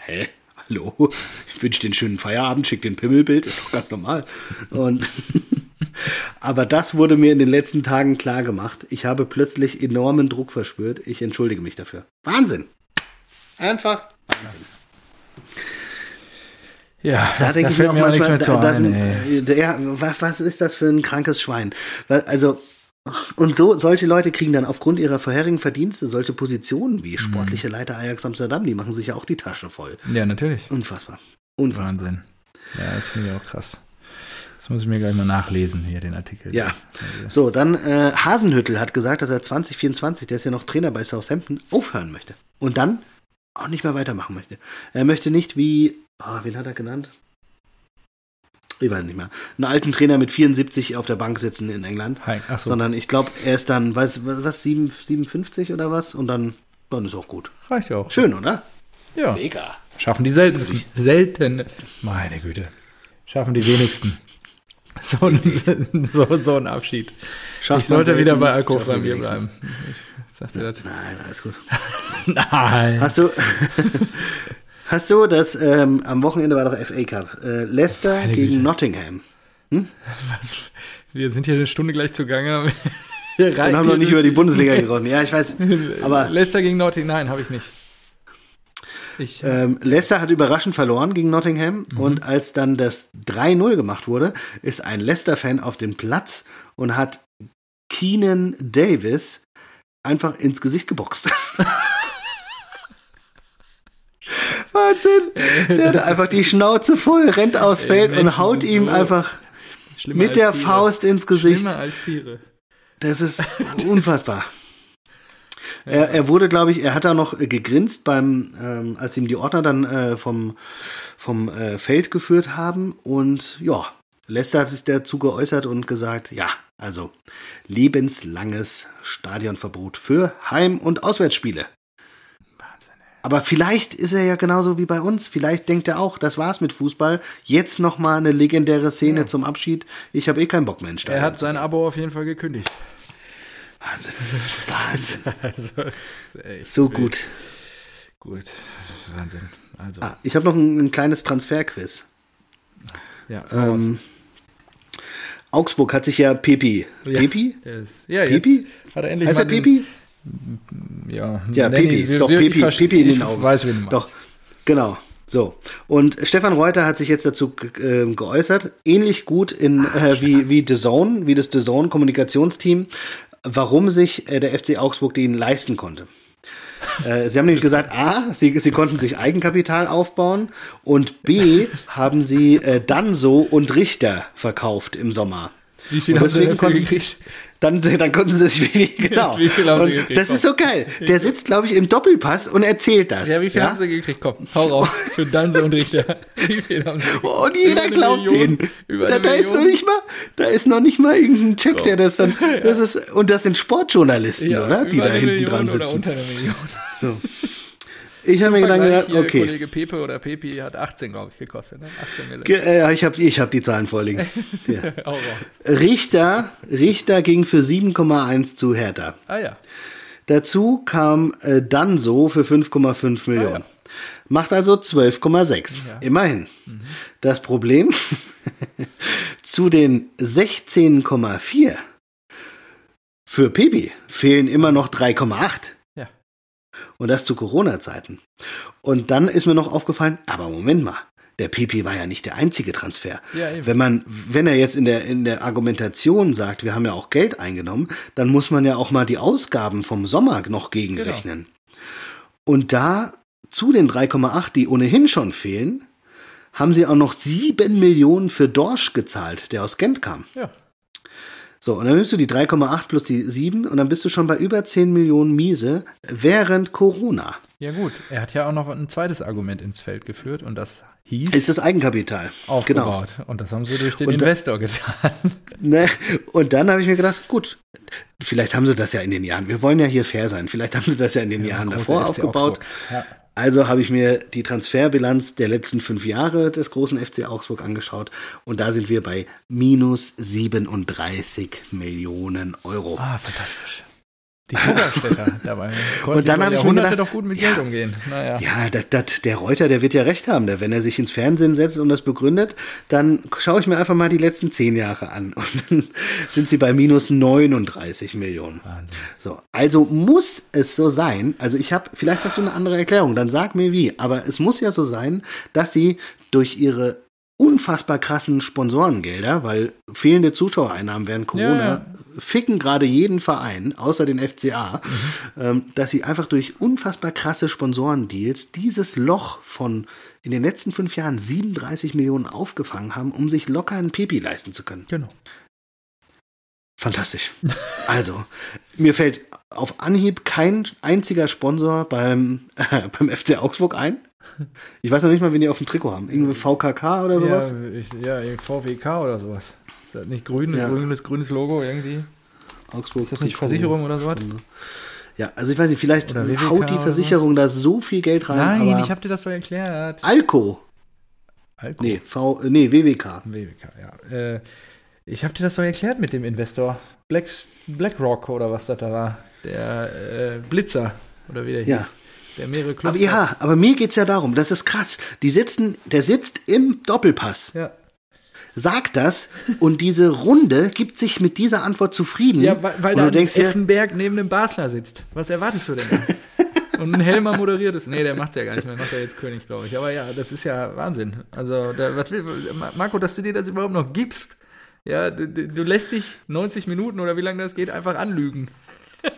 hä? Hallo? Ich wünsche den schönen Feierabend, schick den Pimmelbild, ist doch ganz normal. Und aber das wurde mir in den letzten Tagen klar gemacht. Ich habe plötzlich enormen Druck verspürt. Ich entschuldige mich dafür. Wahnsinn! Einfach Wahnsinn. Ja, da denke ich mir auch manchmal, da, sind, ja, was, was ist das für ein krankes Schwein? Also, und so, solche Leute kriegen dann aufgrund ihrer vorherigen Verdienste solche Positionen wie mhm. sportliche Leiter Ajax Amsterdam, die machen sich ja auch die Tasche voll. Ja, natürlich. Unfassbar. Unfassbar. Wahnsinn. Ja, das finde ich auch krass. Das muss ich mir gleich mal nachlesen, hier den Artikel. Ja. So, dann äh, Hasenhüttel hat gesagt, dass er 2024, der ist ja noch Trainer bei Southampton, aufhören möchte. Und dann auch nicht mehr weitermachen möchte. Er möchte nicht wie, oh, wen hat er genannt? Ich weiß nicht mehr. Einen alten Trainer mit 74 auf der Bank sitzen in England. Hi. Ach so. Sondern ich glaube, er ist dann, weiß, was, 7, 57 oder was? Und dann, dann ist auch gut. Reicht ja auch. Schön, oder? Ja. Mega. Schaffen die selten. selten. Meine Güte. Schaffen die wenigsten. So, ein- so, so ein Abschied. Schafft ich sollte wieder bei die Bier wenigsten. bleiben. Ich sagte das. Nein, alles gut. Nein. Hast du, hast du das, ähm, am Wochenende war doch FA Cup. Äh, Leicester Meine gegen Güte. Nottingham. Was? Wir sind hier eine Stunde gleich zugange. Wir Und haben noch nicht über die Bundesliga gesprochen. Ja, ich weiß. Aber Leicester gegen Nottingham. Nein, habe ich nicht. Ich, ähm, Leicester hat überraschend verloren gegen Nottingham. Und als dann das 3-0 gemacht wurde, ist ein Leicester-Fan auf den Platz und hat Keenan Davis einfach ins Gesicht geboxt. Wahnsinn! Der hat einfach die Schnauze voll, rennt aufs Feld Menschen und haut ihm so einfach mit der Tiere. Faust ins Gesicht. Schlimmer als Tiere. Das ist unfassbar. Er, er wurde, glaube ich, er hat da noch äh, gegrinst beim, ähm, als ihm die Ordner dann äh, vom, vom äh, Feld geführt haben. Und ja, Lester hat sich dazu geäußert und gesagt, ja, also lebenslanges Stadionverbot für Heim- und Auswärtsspiele. Aber vielleicht ist er ja genauso wie bei uns. Vielleicht denkt er auch, das war's mit Fußball. Jetzt noch mal eine legendäre Szene zum Abschied. Ich habe eh keinen Bock mehr Er Stadion. hat sein Abo auf jeden Fall gekündigt. Wahnsinn. Wahnsinn. Also, So wild. gut. Gut. Wahnsinn. Also, Ah, ich habe noch ein, ein kleines Transferquiz. ja. Ähm, Augsburg hat sich ja Pepi. Ja, Pepi? Ist, ja, Pepi? hat er endlich Heißt er mal den- Pepi? Ja, Ja, ihn, Pepi. wir- Doch, wir- Pepi. ich Pepi in den Augen. weiß, wen Doch, genau. So. Und Stefan Reuter hat sich jetzt dazu ge- ähm, geäußert, ähnlich gut in, äh, wie, wie The Zone, wie das The Zone Kommunikationsteam, warum sich äh, der FC Augsburg den leisten konnte. Äh, sie haben nämlich gesagt, A, sie, sie konnten sich Eigenkapital aufbauen und B, haben sie äh, Danso und Richter verkauft im Sommer. Wie viel und haben sie deswegen konnten gekriegt? Dann, dann konnten sie sich wenig, genau. Wie viel haben sie und gekriegt? das ist so geil. Der sitzt, glaube ich, im Doppelpass und erzählt das. Ja, wie viel haben sie gekriegt? Komm, hau raus. Für Danse und Richter. Wie viel haben sie gekriegt? Und jeder glaubt Million? den. Da, da ist noch nicht mal, da ist noch nicht mal irgendein Check, der das dann, das ist, und das sind Sportjournalisten, Ja, oder? Die da hinten Million dran Oder sitzen. unter eine Million. So. Ich habe mir gedacht, Vergleich hier, okay. Kollege Pepe oder Pepi hat 18, glaube ich, gekostet. Ne? 18 Mille. Ge- äh, Ich habe ich hab die Zahlen vorliegen. Ja. Richter, Richter ging für 7,1 zu Hertha. Ah ja. Dazu kam äh, Danso für 5,5 Millionen. Ah, ja. Macht also 12,6. Ja. Immerhin. Das Problem zu den 16,4 für Pepi fehlen immer noch 3,8. Und das zu Corona-Zeiten. Und dann ist mir noch aufgefallen, aber Moment mal, der Pepi war ja nicht der einzige Transfer. Ja, wenn man, wenn er jetzt in der, in der Argumentation sagt, wir haben ja auch Geld eingenommen, dann muss man ja auch mal die Ausgaben vom Sommer noch gegenrechnen. Und da zu den 3,8, die ohnehin schon fehlen, haben sie auch noch 7 Millionen für Dorsch gezahlt, der aus Gent kam. Ja. So, und dann nimmst du die 3,8 plus die 7 und dann bist du schon bei über 10 Millionen Miese während Corona. Ja gut, er hat ja auch noch ein zweites Argument ins Feld geführt und das hieß Ist das Eigenkapital. Genau. aufgebaut. Und das haben sie durch den Und da- Investor getan. Ne? Und dann habe ich mir gedacht, gut, vielleicht haben sie das ja in den Jahren, wir wollen ja hier fair sein, vielleicht haben sie das ja in den Jahren Große davor aufgebaut. Ja. Also habe ich mir die Transferbilanz der letzten fünf Jahre des großen FC Augsburg angeschaut und da sind wir bei minus 37 Millionen Euro. Ah, fantastisch. Die Fuggerstädter dabei. Und dann die hab ich mir gedacht, doch gut mit ja, Geld umgehen. Naja. Ja, das, das, der Reuter, der wird ja recht haben. Der, wenn er sich ins Fernsehen setzt und das begründet, dann schaue ich mir einfach mal die letzten zehn Jahre an. Und dann sind sie bei minus 39 Millionen. Wahnsinn. So, also muss es so sein, also ich habe, vielleicht hast du eine andere Erklärung, dann sag mir wie, aber es muss ja so sein, dass sie durch ihre unfassbar krassen Sponsorengelder, weil fehlende Zuschauereinnahmen während Corona Ja, ficken gerade jeden Verein, außer den FCA, ähm, dass sie einfach durch unfassbar krasse Sponsorendeals dieses Loch von in den letzten fünf Jahren 37 Millionen aufgefangen haben, um sich locker einen Pipi leisten zu können. Genau. Fantastisch. Also, mir fällt auf Anhieb kein einziger Sponsor beim, äh, beim FC Augsburg ein. Ich weiß noch nicht mal, wen die auf dem Trikot haben. Irgendwie VKK oder sowas? Ja, ich, ja VWK oder sowas. Ist das nicht grün, Ja. grünes, grünes Logo irgendwie? Augsburg. Ist das nicht Trikot. Versicherung oder sowas? Ja, also ich weiß nicht, vielleicht haut die Versicherung da so viel Geld rein. Nein, ich habe dir das doch erklärt. Alco. Alko. Nee, v, äh, nee, WWK. WWK, ja. Äh, ich habe dir das doch erklärt mit dem Investor. Black, BlackRock oder was das da war. Der äh, Blitzer oder wie der Ja. hieß. Der mehrere Clubs Aber ja, aber mir geht's ja darum, das ist krass. Die sitzen, der sitzt im Doppelpass, Ja. sagt das und diese Runde gibt sich mit dieser Antwort zufrieden. Ja, weil, weil da Effenberg neben dem Basler sitzt. Was erwartest du denn? Und ein Helmer moderiert es. Nee, der macht's ja gar nicht mehr. Macht er jetzt König, glaube ich. Aber ja, das ist ja Wahnsinn. Also, da, was will, Marco, dass du dir das überhaupt noch gibst. Ja, du du lässt dich 90 Minuten oder wie lange das geht, einfach anlügen.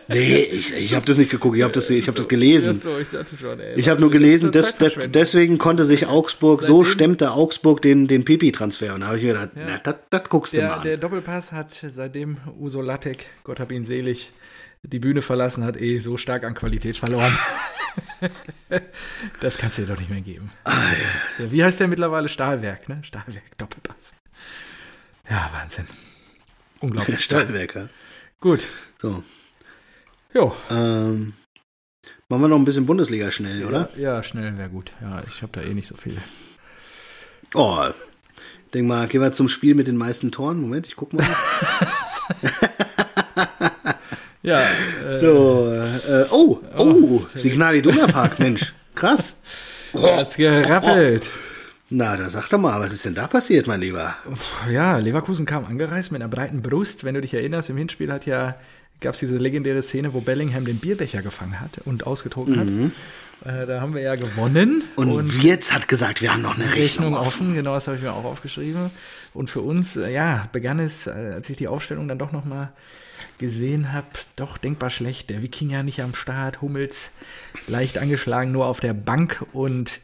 Nee, ich, ich habe das nicht geguckt, ich habe das, ich hab das gelesen. So, ich dachte schon, ey. Ich habe nur gelesen, des, des, deswegen konnte sich Augsburg, so stemmte Augsburg den, den Pipi-Transfer. Und da habe ich mir gedacht, na, das das guckst du mal Der, an. der Doppelpass hat seitdem Uso Lattek, Gott hab ihn selig, die Bühne verlassen hat, eh so stark an Qualität verloren. das kannst du dir doch nicht mehr geben. Ja, wie heißt der mittlerweile? Stahlwerk, ne? Stahlwerk, Doppelpass. Ja, Wahnsinn. Unglaublich. Stahlwerker. Gut. So, Jo. ähm, machen wir noch ein bisschen Bundesliga schnell, oder? Ja, schnell wäre gut. Ja, ich habe da eh nicht so viel. Oh, denk mal, gehen wir zum Spiel mit den meisten Toren. Moment, ich guck mal. Ja, äh, So, äh, oh, oh, Signal Iduna Park, Mensch, krass. hat's gerappelt. Na, da sag doch mal, was ist denn da passiert, mein Lieber? Ja, Leverkusen kam angereist mit einer breiten Brust. Wenn du dich erinnerst, im Hinspiel hat ja gab es diese legendäre Szene, wo Bellingham den Bierbecher gefangen hat und ausgetrunken hat. Äh, da haben wir ja gewonnen. Und, Wirtz hat gesagt, wir haben noch eine Rechnung, Rechnung offen. offen, genau, das habe ich mir auch aufgeschrieben. Und für uns, äh, ja, begann es, äh, als ich die Aufstellung dann doch nochmal gesehen habe, doch denkbar schlecht. Der Wikinger nicht am Start, Hummels leicht angeschlagen, nur auf der Bank und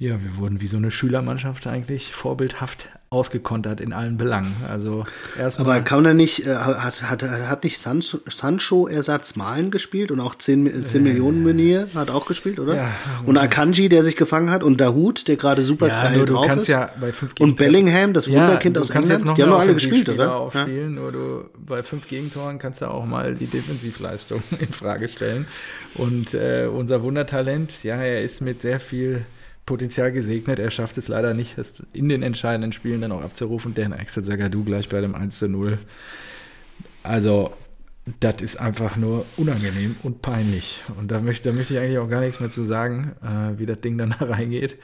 ja, wir wurden wie so eine Schülermannschaft eigentlich vorbildhaft ausgekontert in allen Belangen. Also erstmal. Aber kann er nicht, äh, hat, hat, hat nicht Sancho, Sancho Ersatz Malen gespielt und auch 10, Mi- 10 Millionen Menier hat auch gespielt, oder? Ja. und Akanji, der sich gefangen hat und Dahut, der gerade super ja, geil drauf ist. ja und Bellingham, das Wunderkind du aus England, die haben doch alle gespielt, oder? Ja. Aufspielen, nur du bei fünf Gegentoren kannst du auch mal die Defensivleistung in Frage stellen. Und äh, unser Wundertalent, ja, er ist mit sehr viel Potenzial gesegnet. Er schafft es leider nicht, es in den entscheidenden Spielen dann auch abzurufen. Dan Axel Zagadou gleich bei dem 1 zu 0. Also, das ist einfach nur unangenehm und peinlich. Und da möchte, da möchte ich eigentlich auch gar nichts mehr zu sagen, äh, wie das Ding dann da reingeht.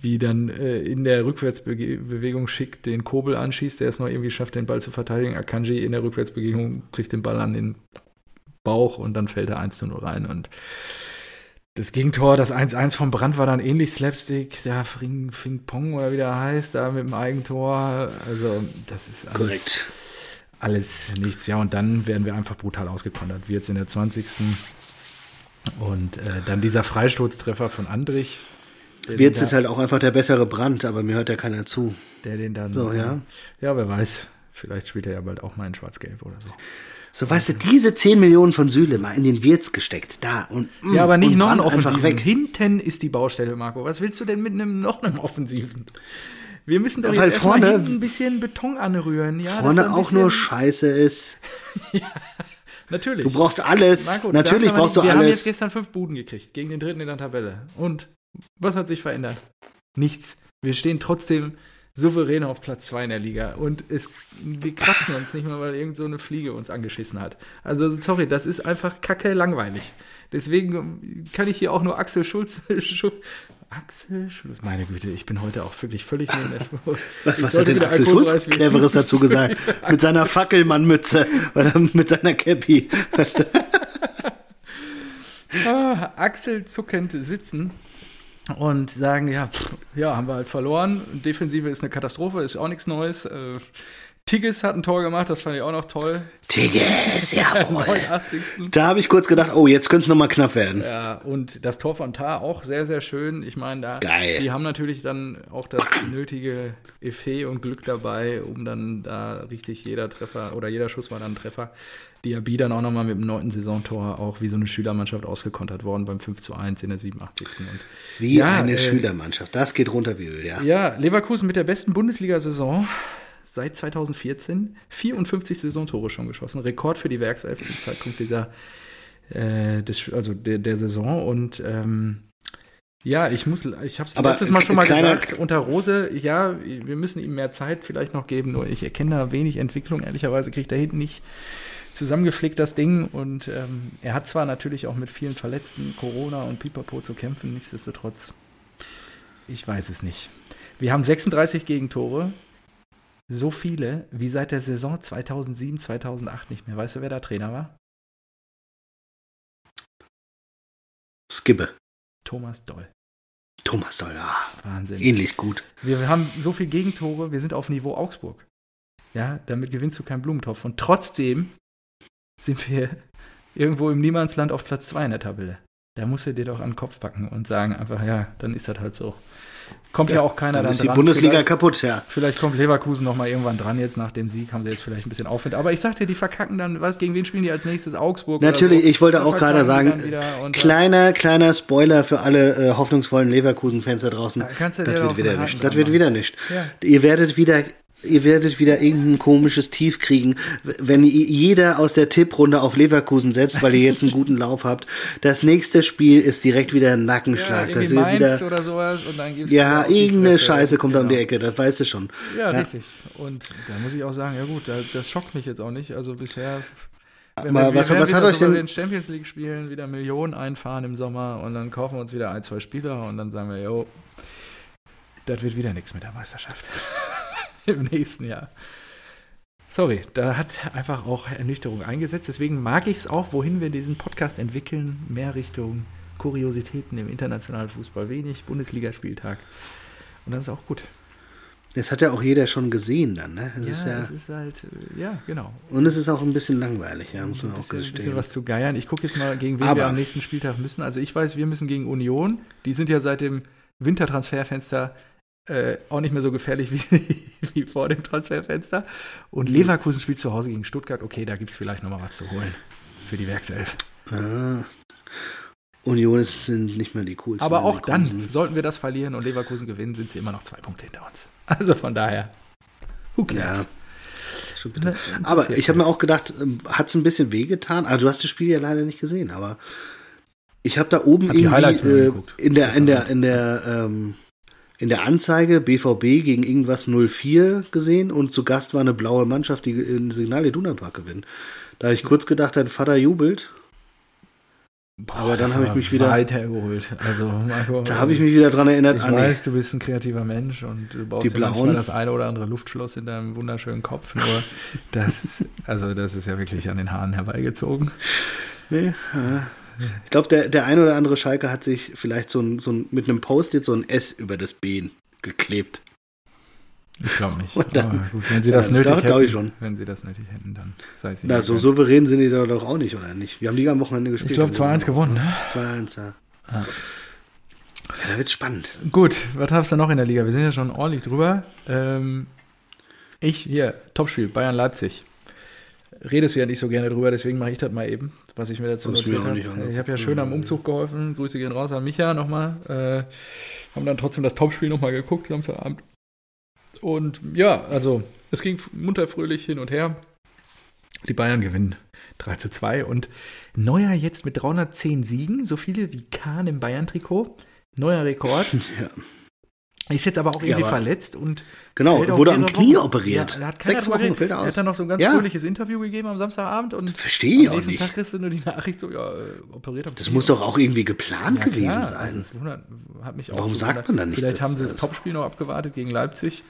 Wie dann äh, in der Rückwärtsbewegung schick den Kobel anschießt, der es noch irgendwie schafft, den Ball zu verteidigen. Akanji in der Rückwärtsbewegung kriegt den Ball an den Bauch und dann fällt er 1 zu 0 rein. Und das Gegentor, das 1-1 vom Brand war dann ähnlich Slapstick, der Fing, Fing Pong oder wie der heißt, da mit dem Eigentor. Also, das ist alles, Korrekt. alles nichts. Ja, und dann werden wir einfach brutal ausgekontert. Wirtz in der 20. Und äh, dann dieser Freistoßtreffer von Andrich. Den ist halt auch einfach der bessere Brand, aber mir hört ja keiner zu. Der den dann. So, ja. Ja, wer weiß. Vielleicht spielt er ja bald auch mal in Schwarz-Gelb oder so. So, weißt du, diese 10 Millionen von Süle mal in den Wirtz gesteckt, da und mm, Ja, aber nicht noch einen Offensiven. weg. Hinten ist die Baustelle, Marco. Was willst du denn mit einem noch einem Offensiven? Wir müssen doch Ja, jetzt vorne- ein bisschen Beton anrühren. Ja, Vorne auch nur Scheiße ist. Natürlich. Du brauchst alles. Marco, du Natürlich aber brauchst du nicht- Wir haben jetzt alles. gestern fünf Buden gekriegt gegen den dritten in der Tabelle. Und was hat sich verändert? Nichts. Wir stehen trotzdem souverän auf Platz 2 in der Liga. Und es, wir kratzen uns nicht mal, weil irgend so eine Fliege uns angeschissen hat. Also, sorry, das ist einfach kacke langweilig. Deswegen kann ich hier auch nur Axel Schulz. Schul Axel Schulz. Meine Güte, ich bin heute auch wirklich völlig neben. Was, was hat denn Axel Schulz. Cleveres dazu gesagt? mit seiner Fackelmannmütze oder mit seiner Cappy. Ah, Axel zuckend sitzen und sagen, ja, pff, ja, haben wir halt verloren. Defensive ist eine Katastrophe, ist auch nichts Neues. Äh, Tigges hat ein Tor gemacht, das fand ich auch noch toll. Tigges, jawohl. 89. Da habe ich kurz gedacht, oh, jetzt könnte es nochmal knapp werden. Ja, und das Tor von Tar auch sehr, sehr schön. Ich meine, da Geil. die haben natürlich dann auch das nötige Effet und Glück dabei, um dann da richtig jeder Treffer oder jeder Schuss war dann ein Treffer. Diaby dann auch nochmal mit dem neunten Saisontor auch wie so eine Schülermannschaft ausgekontert worden beim 5 zu 1 in der 87. Und Wie Ja, eine äh, Schülermannschaft. Das geht runter wie Öl, ja. ja, Leverkusen mit der besten Bundesliga-Saison seit 2014. 54 Saisontore schon geschossen. Rekord für die Werkself zum Zeitpunkt dieser, äh, des, also der, der Saison. Und ähm, ja, ich muss, ich habe es letztes Mal schon mal gesagt, unter Rose, ja, wir müssen ihm mehr Zeit vielleicht noch geben, nur ich erkenne da wenig Entwicklung. Ehrlicherweise kriegt er hinten nicht zusammengepflegt das Ding und ähm, er hat zwar natürlich auch mit vielen Verletzten, Corona und Pipapo zu kämpfen, nichtsdestotrotz, ich weiß es nicht. Wir haben 36 Gegentore, so viele wie seit der Saison 2007, 2008 nicht mehr. Weißt du, wer da Trainer war? Skibbe. Thomas Doll. Thomas Doll, ja. Wahnsinn. Ähnlich gut. Wir haben so viel Gegentore, wir sind auf Niveau Augsburg. Ja, damit gewinnst du keinen Blumentopf. Und trotzdem sind wir irgendwo im Niemandsland auf Platz 2 in der Tabelle. Da musst du dir doch an den Kopf packen und sagen einfach, ja, dann ist das halt so. Kommt ja, auch keiner Dann dann, ist die. Bundesliga Vielleicht- kaputt, ja. Vielleicht kommt Leverkusen noch mal irgendwann dran. Jetzt nach dem Sieg haben sie jetzt vielleicht ein bisschen Aufwind. Aber ich sag dir, die verkacken dann, was, gegen wen spielen die als nächstes? Augsburg? Natürlich, so. ich wollte auch gerade sagen, wieder äh, kleiner, kleiner Spoiler für alle äh, hoffnungsvollen Leverkusen-Fans da draußen. Da kannst du das dir wird wieder nicht. Das wird wieder nicht. Ja. Ihr werdet wieder, ihr werdet wieder irgendein komisches Tief kriegen, wenn jeder aus der Tipprunde auf Leverkusen setzt, weil ihr jetzt einen guten Lauf habt. Das nächste Spiel ist direkt wieder ein ja, Nackenschlag. das irgendwie wird Mainz wieder, oder sowas und dann gibt's ja, irgendeine. Scheiße kommt da um die Genau. Ecke, das weißt du schon. Ja, Ja. richtig. Und da muss ich auch sagen, ja gut, da, das schockt mich jetzt auch nicht. Also bisher. Wenn wir, wir was- werden was hat euch denn- wir in Champions League spielen, wieder Millionen einfahren im Sommer und dann kaufen wir uns wieder ein, zwei Spieler und dann sagen wir, jo, das wird wieder nichts mit der Meisterschaft. Im nächsten Jahr. Sorry, da hat einfach auch Ernüchterung eingesetzt. Deswegen mag ich es auch, wohin wir diesen Podcast entwickeln, mehr Richtung Kuriositäten im internationalen Fußball. Wenig Bundesligaspieltag. Und das ist auch gut. Das hat ja auch jeder schon gesehen dann, ne? Das ist ja, ja, es ist halt, äh, ja, genau. und es ist auch ein bisschen langweilig, ja, muss man Ein auch bisschen, ein bisschen gestehen. was zu geiern. Ich gucke jetzt mal, gegen wen Aber- wir am nächsten Spieltag müssen. Also ich weiß, wir müssen gegen Union. Die sind ja seit dem Wintertransferfenster äh, auch nicht mehr so gefährlich wie, wie vor dem Transferfenster. Und Leverkusen spielt zu Hause gegen Stuttgart. Okay, da gibt es vielleicht noch mal was zu holen für die Werkself. Ah. Union sind nicht mehr die coolsten. Aber auch dann, sind. sollten wir das verlieren und Leverkusen gewinnen, sind sie immer noch zwei Punkte hinter uns. Also von daher, who Ja. cares? Schon bitter. Ne, Aber ich habe mir auch gedacht, hat es ein bisschen wehgetan. Also du hast das Spiel ja leider nicht gesehen, aber ich habe da oben Hab die Highlights mir irgendwie äh, in der in der in der ähm, in der Anzeige BVB gegen irgendwas 04 gesehen und zu Gast war eine blaue Mannschaft, die in Signal Iduna Park gewinnt. Da habe ich kurz gedacht, dein Vater jubelt. Boah, Aber dann habe ich mich wieder- weit hergeholt. Also Marco, Da habe ich mich wieder dran erinnert. Ich nee. weiß, du bist ein kreativer Mensch und du baust Die manchmal Blauen. das eine oder andere Luftschloss in deinem wunderschönen Kopf. Nur das, also das ist ja wirklich an den Haaren herbeigezogen. Nee, ja. Ich glaube, der, der ein oder andere Schalke hat sich vielleicht so ein, so ein, mit einem Post-it so ein S über das B geklebt. Ich glaube nicht. Dann- gut, wenn sie das Ja, nötig doch, hätten, ich schon. wenn sie das nötig hätten, dann sei es ihnen Na, so gegönnt. souverän sind die da doch auch nicht, oder nicht? Wir haben die am Wochenende gespielt. Ich glaube 2-1 gewonnen, ne? 2-1, ja. Ja. Ja, da wird's spannend. Gut, was hast du noch in der Liga? Wir sind ja schon ordentlich drüber. Ähm, ich, hier, Topspiel, Bayern-Leipzig. Redest du ja nicht so gerne drüber, deswegen mache ich das mal eben, was ich mir dazu mir notiert habe. angucken. Ich habe ja schön am Umzug geholfen. Grüße gehen raus an Micha nochmal. Äh, haben dann trotzdem das Topspiel nochmal geguckt, Samstagabend. Und ja, also es ging munter fröhlich hin und her. Die Bayern gewinnen 3 zu 2 und Neuer jetzt mit 310 Siegen, so viele wie Kahn im Bayern-Trikot. Neuer Rekord. Ja. Ist jetzt aber auch Ja, irgendwie aber- verletzt und Genau, wurde am Knie Wochen. operiert. Ja, Sechs Wochen fällt er Er aus. hat dann noch so ein ganz Ja. fröhliches Interview gegeben am Samstagabend und Verstehe ich auch nächsten nicht. Tag kriegst du nur die Nachricht so, ja, äh, operiert am Das Knie. muss doch auch irgendwie geplant ja, gewesen klar, sein. Also es wundert, hat mich auch Warum sagt gewundert. man dann nichts Vielleicht haben sie das dazu? Topspiel noch abgewartet gegen Leipzig.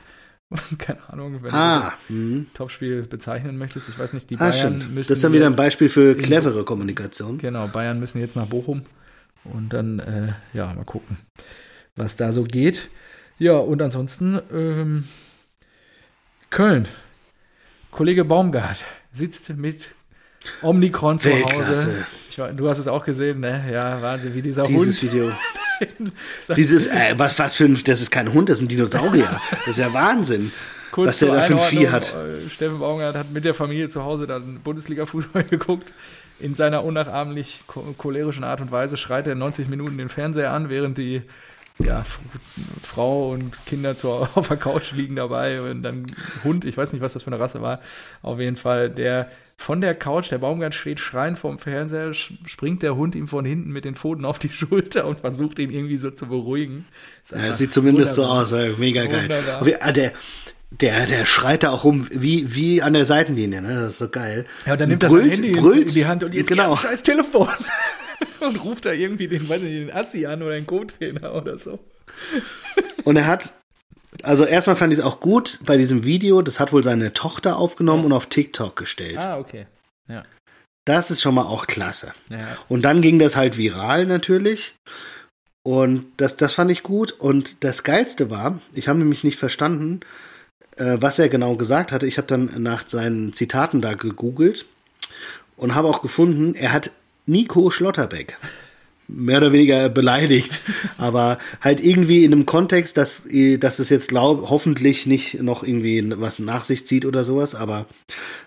Keine Ahnung, wenn ah, du hm. das Topspiel bezeichnen möchtest. Ich weiß nicht, die ah Bayern stimmt. müssen Das ist dann wieder ein Beispiel für clevere Kommunikation. Genau, Bayern müssen jetzt nach Bochum und dann, äh, ja, mal gucken, was da so geht. Ja, und ansonsten, ähm, Köln Kollege Baumgart sitzt mit Omnicron zu Hause. Ich, du hast es auch gesehen, ne? Ja, Wahnsinn, wie dieser Dieses Hund. Video. Dieses, äh, was, was für ein, das ist kein Hund, das ist ein Dinosaurier. Das ist ja Wahnsinn. Kurz was der da für ein Vieh hat. äh, Steffen Baumgart hat mit der Familie zu Hause dann Bundesliga-Fußball geguckt. In seiner unnachahmlich cho- cholerischen Art und Weise schreit er 90 Minuten den Fernseher an, während die ja, Frau und Kinder zur, auf der Couch liegen dabei und dann Hund, ich weiß nicht, was das für eine Rasse war, auf jeden Fall, der von der Couch, der Baumgart steht schreiend vorm Fernseher, springt der Hund ihm von hinten mit den Pfoten auf die Schulter und versucht ihn irgendwie so zu beruhigen. Ja, sieht zumindest wunderbar. so aus, mega geil. Wunderbar. Ah, der, der, der schreit da auch rum, wie, wie an der Seitenlinie, ne? Das ist so geil. Ja, und dann nimmt er sein Handy in- brüllt, in die Hand und jetzt genau. scheiß Telefon. und ruft da irgendwie den, weiß nicht, den Assi an oder den Co-Trainer oder so. Und er hat, also erstmal fand ich es auch gut bei diesem Video, das hat wohl seine Tochter aufgenommen und auf TikTok gestellt. Ah, okay. Ja. Das ist schon mal auch klasse. ja. Und dann ging das halt viral natürlich. Und das, das fand ich gut. Und das Geilste war, ich habe nämlich nicht verstanden, äh, was er genau gesagt hatte. Ich habe dann nach seinen Zitaten da gegoogelt und habe auch gefunden, er hat Nico Schlotterbeck mehr oder weniger beleidigt, aber halt irgendwie in einem Kontext, dass, dass es jetzt glaub, hoffentlich nicht noch irgendwie was nach sich zieht oder sowas, aber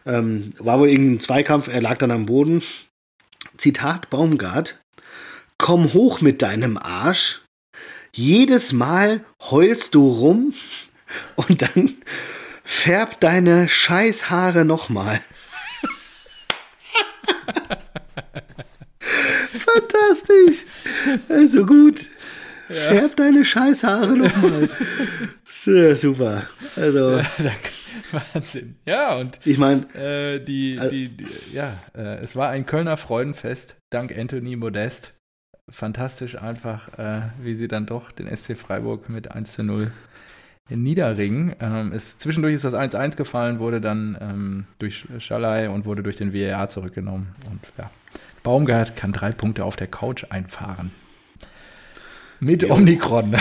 ähm, war wohl irgendein Zweikampf, er lag dann am Boden. Zitat Baumgart, komm hoch mit deinem Arsch, jedes Mal heulst du rum und dann färb deine Scheißhaare nochmal. Fantastisch. Also gut. Färb deine Scheißhaare nochmal. Sehr super. Also, Wahnsinn. Ja, und ich meine, äh, die, die, die, ja, äh, es war ein Kölner Freudenfest, dank Anthony Modest. Fantastisch einfach, äh, wie sie dann doch den SC Freiburg mit 1 zu 0 niederringen. Ähm, es, zwischendurch ist das 1-1 gefallen, wurde dann ähm, durch Schalai und wurde durch den VAR zurückgenommen. Und ja, Baumgart kann drei Punkte auf der Couch einfahren. Mit Omikron.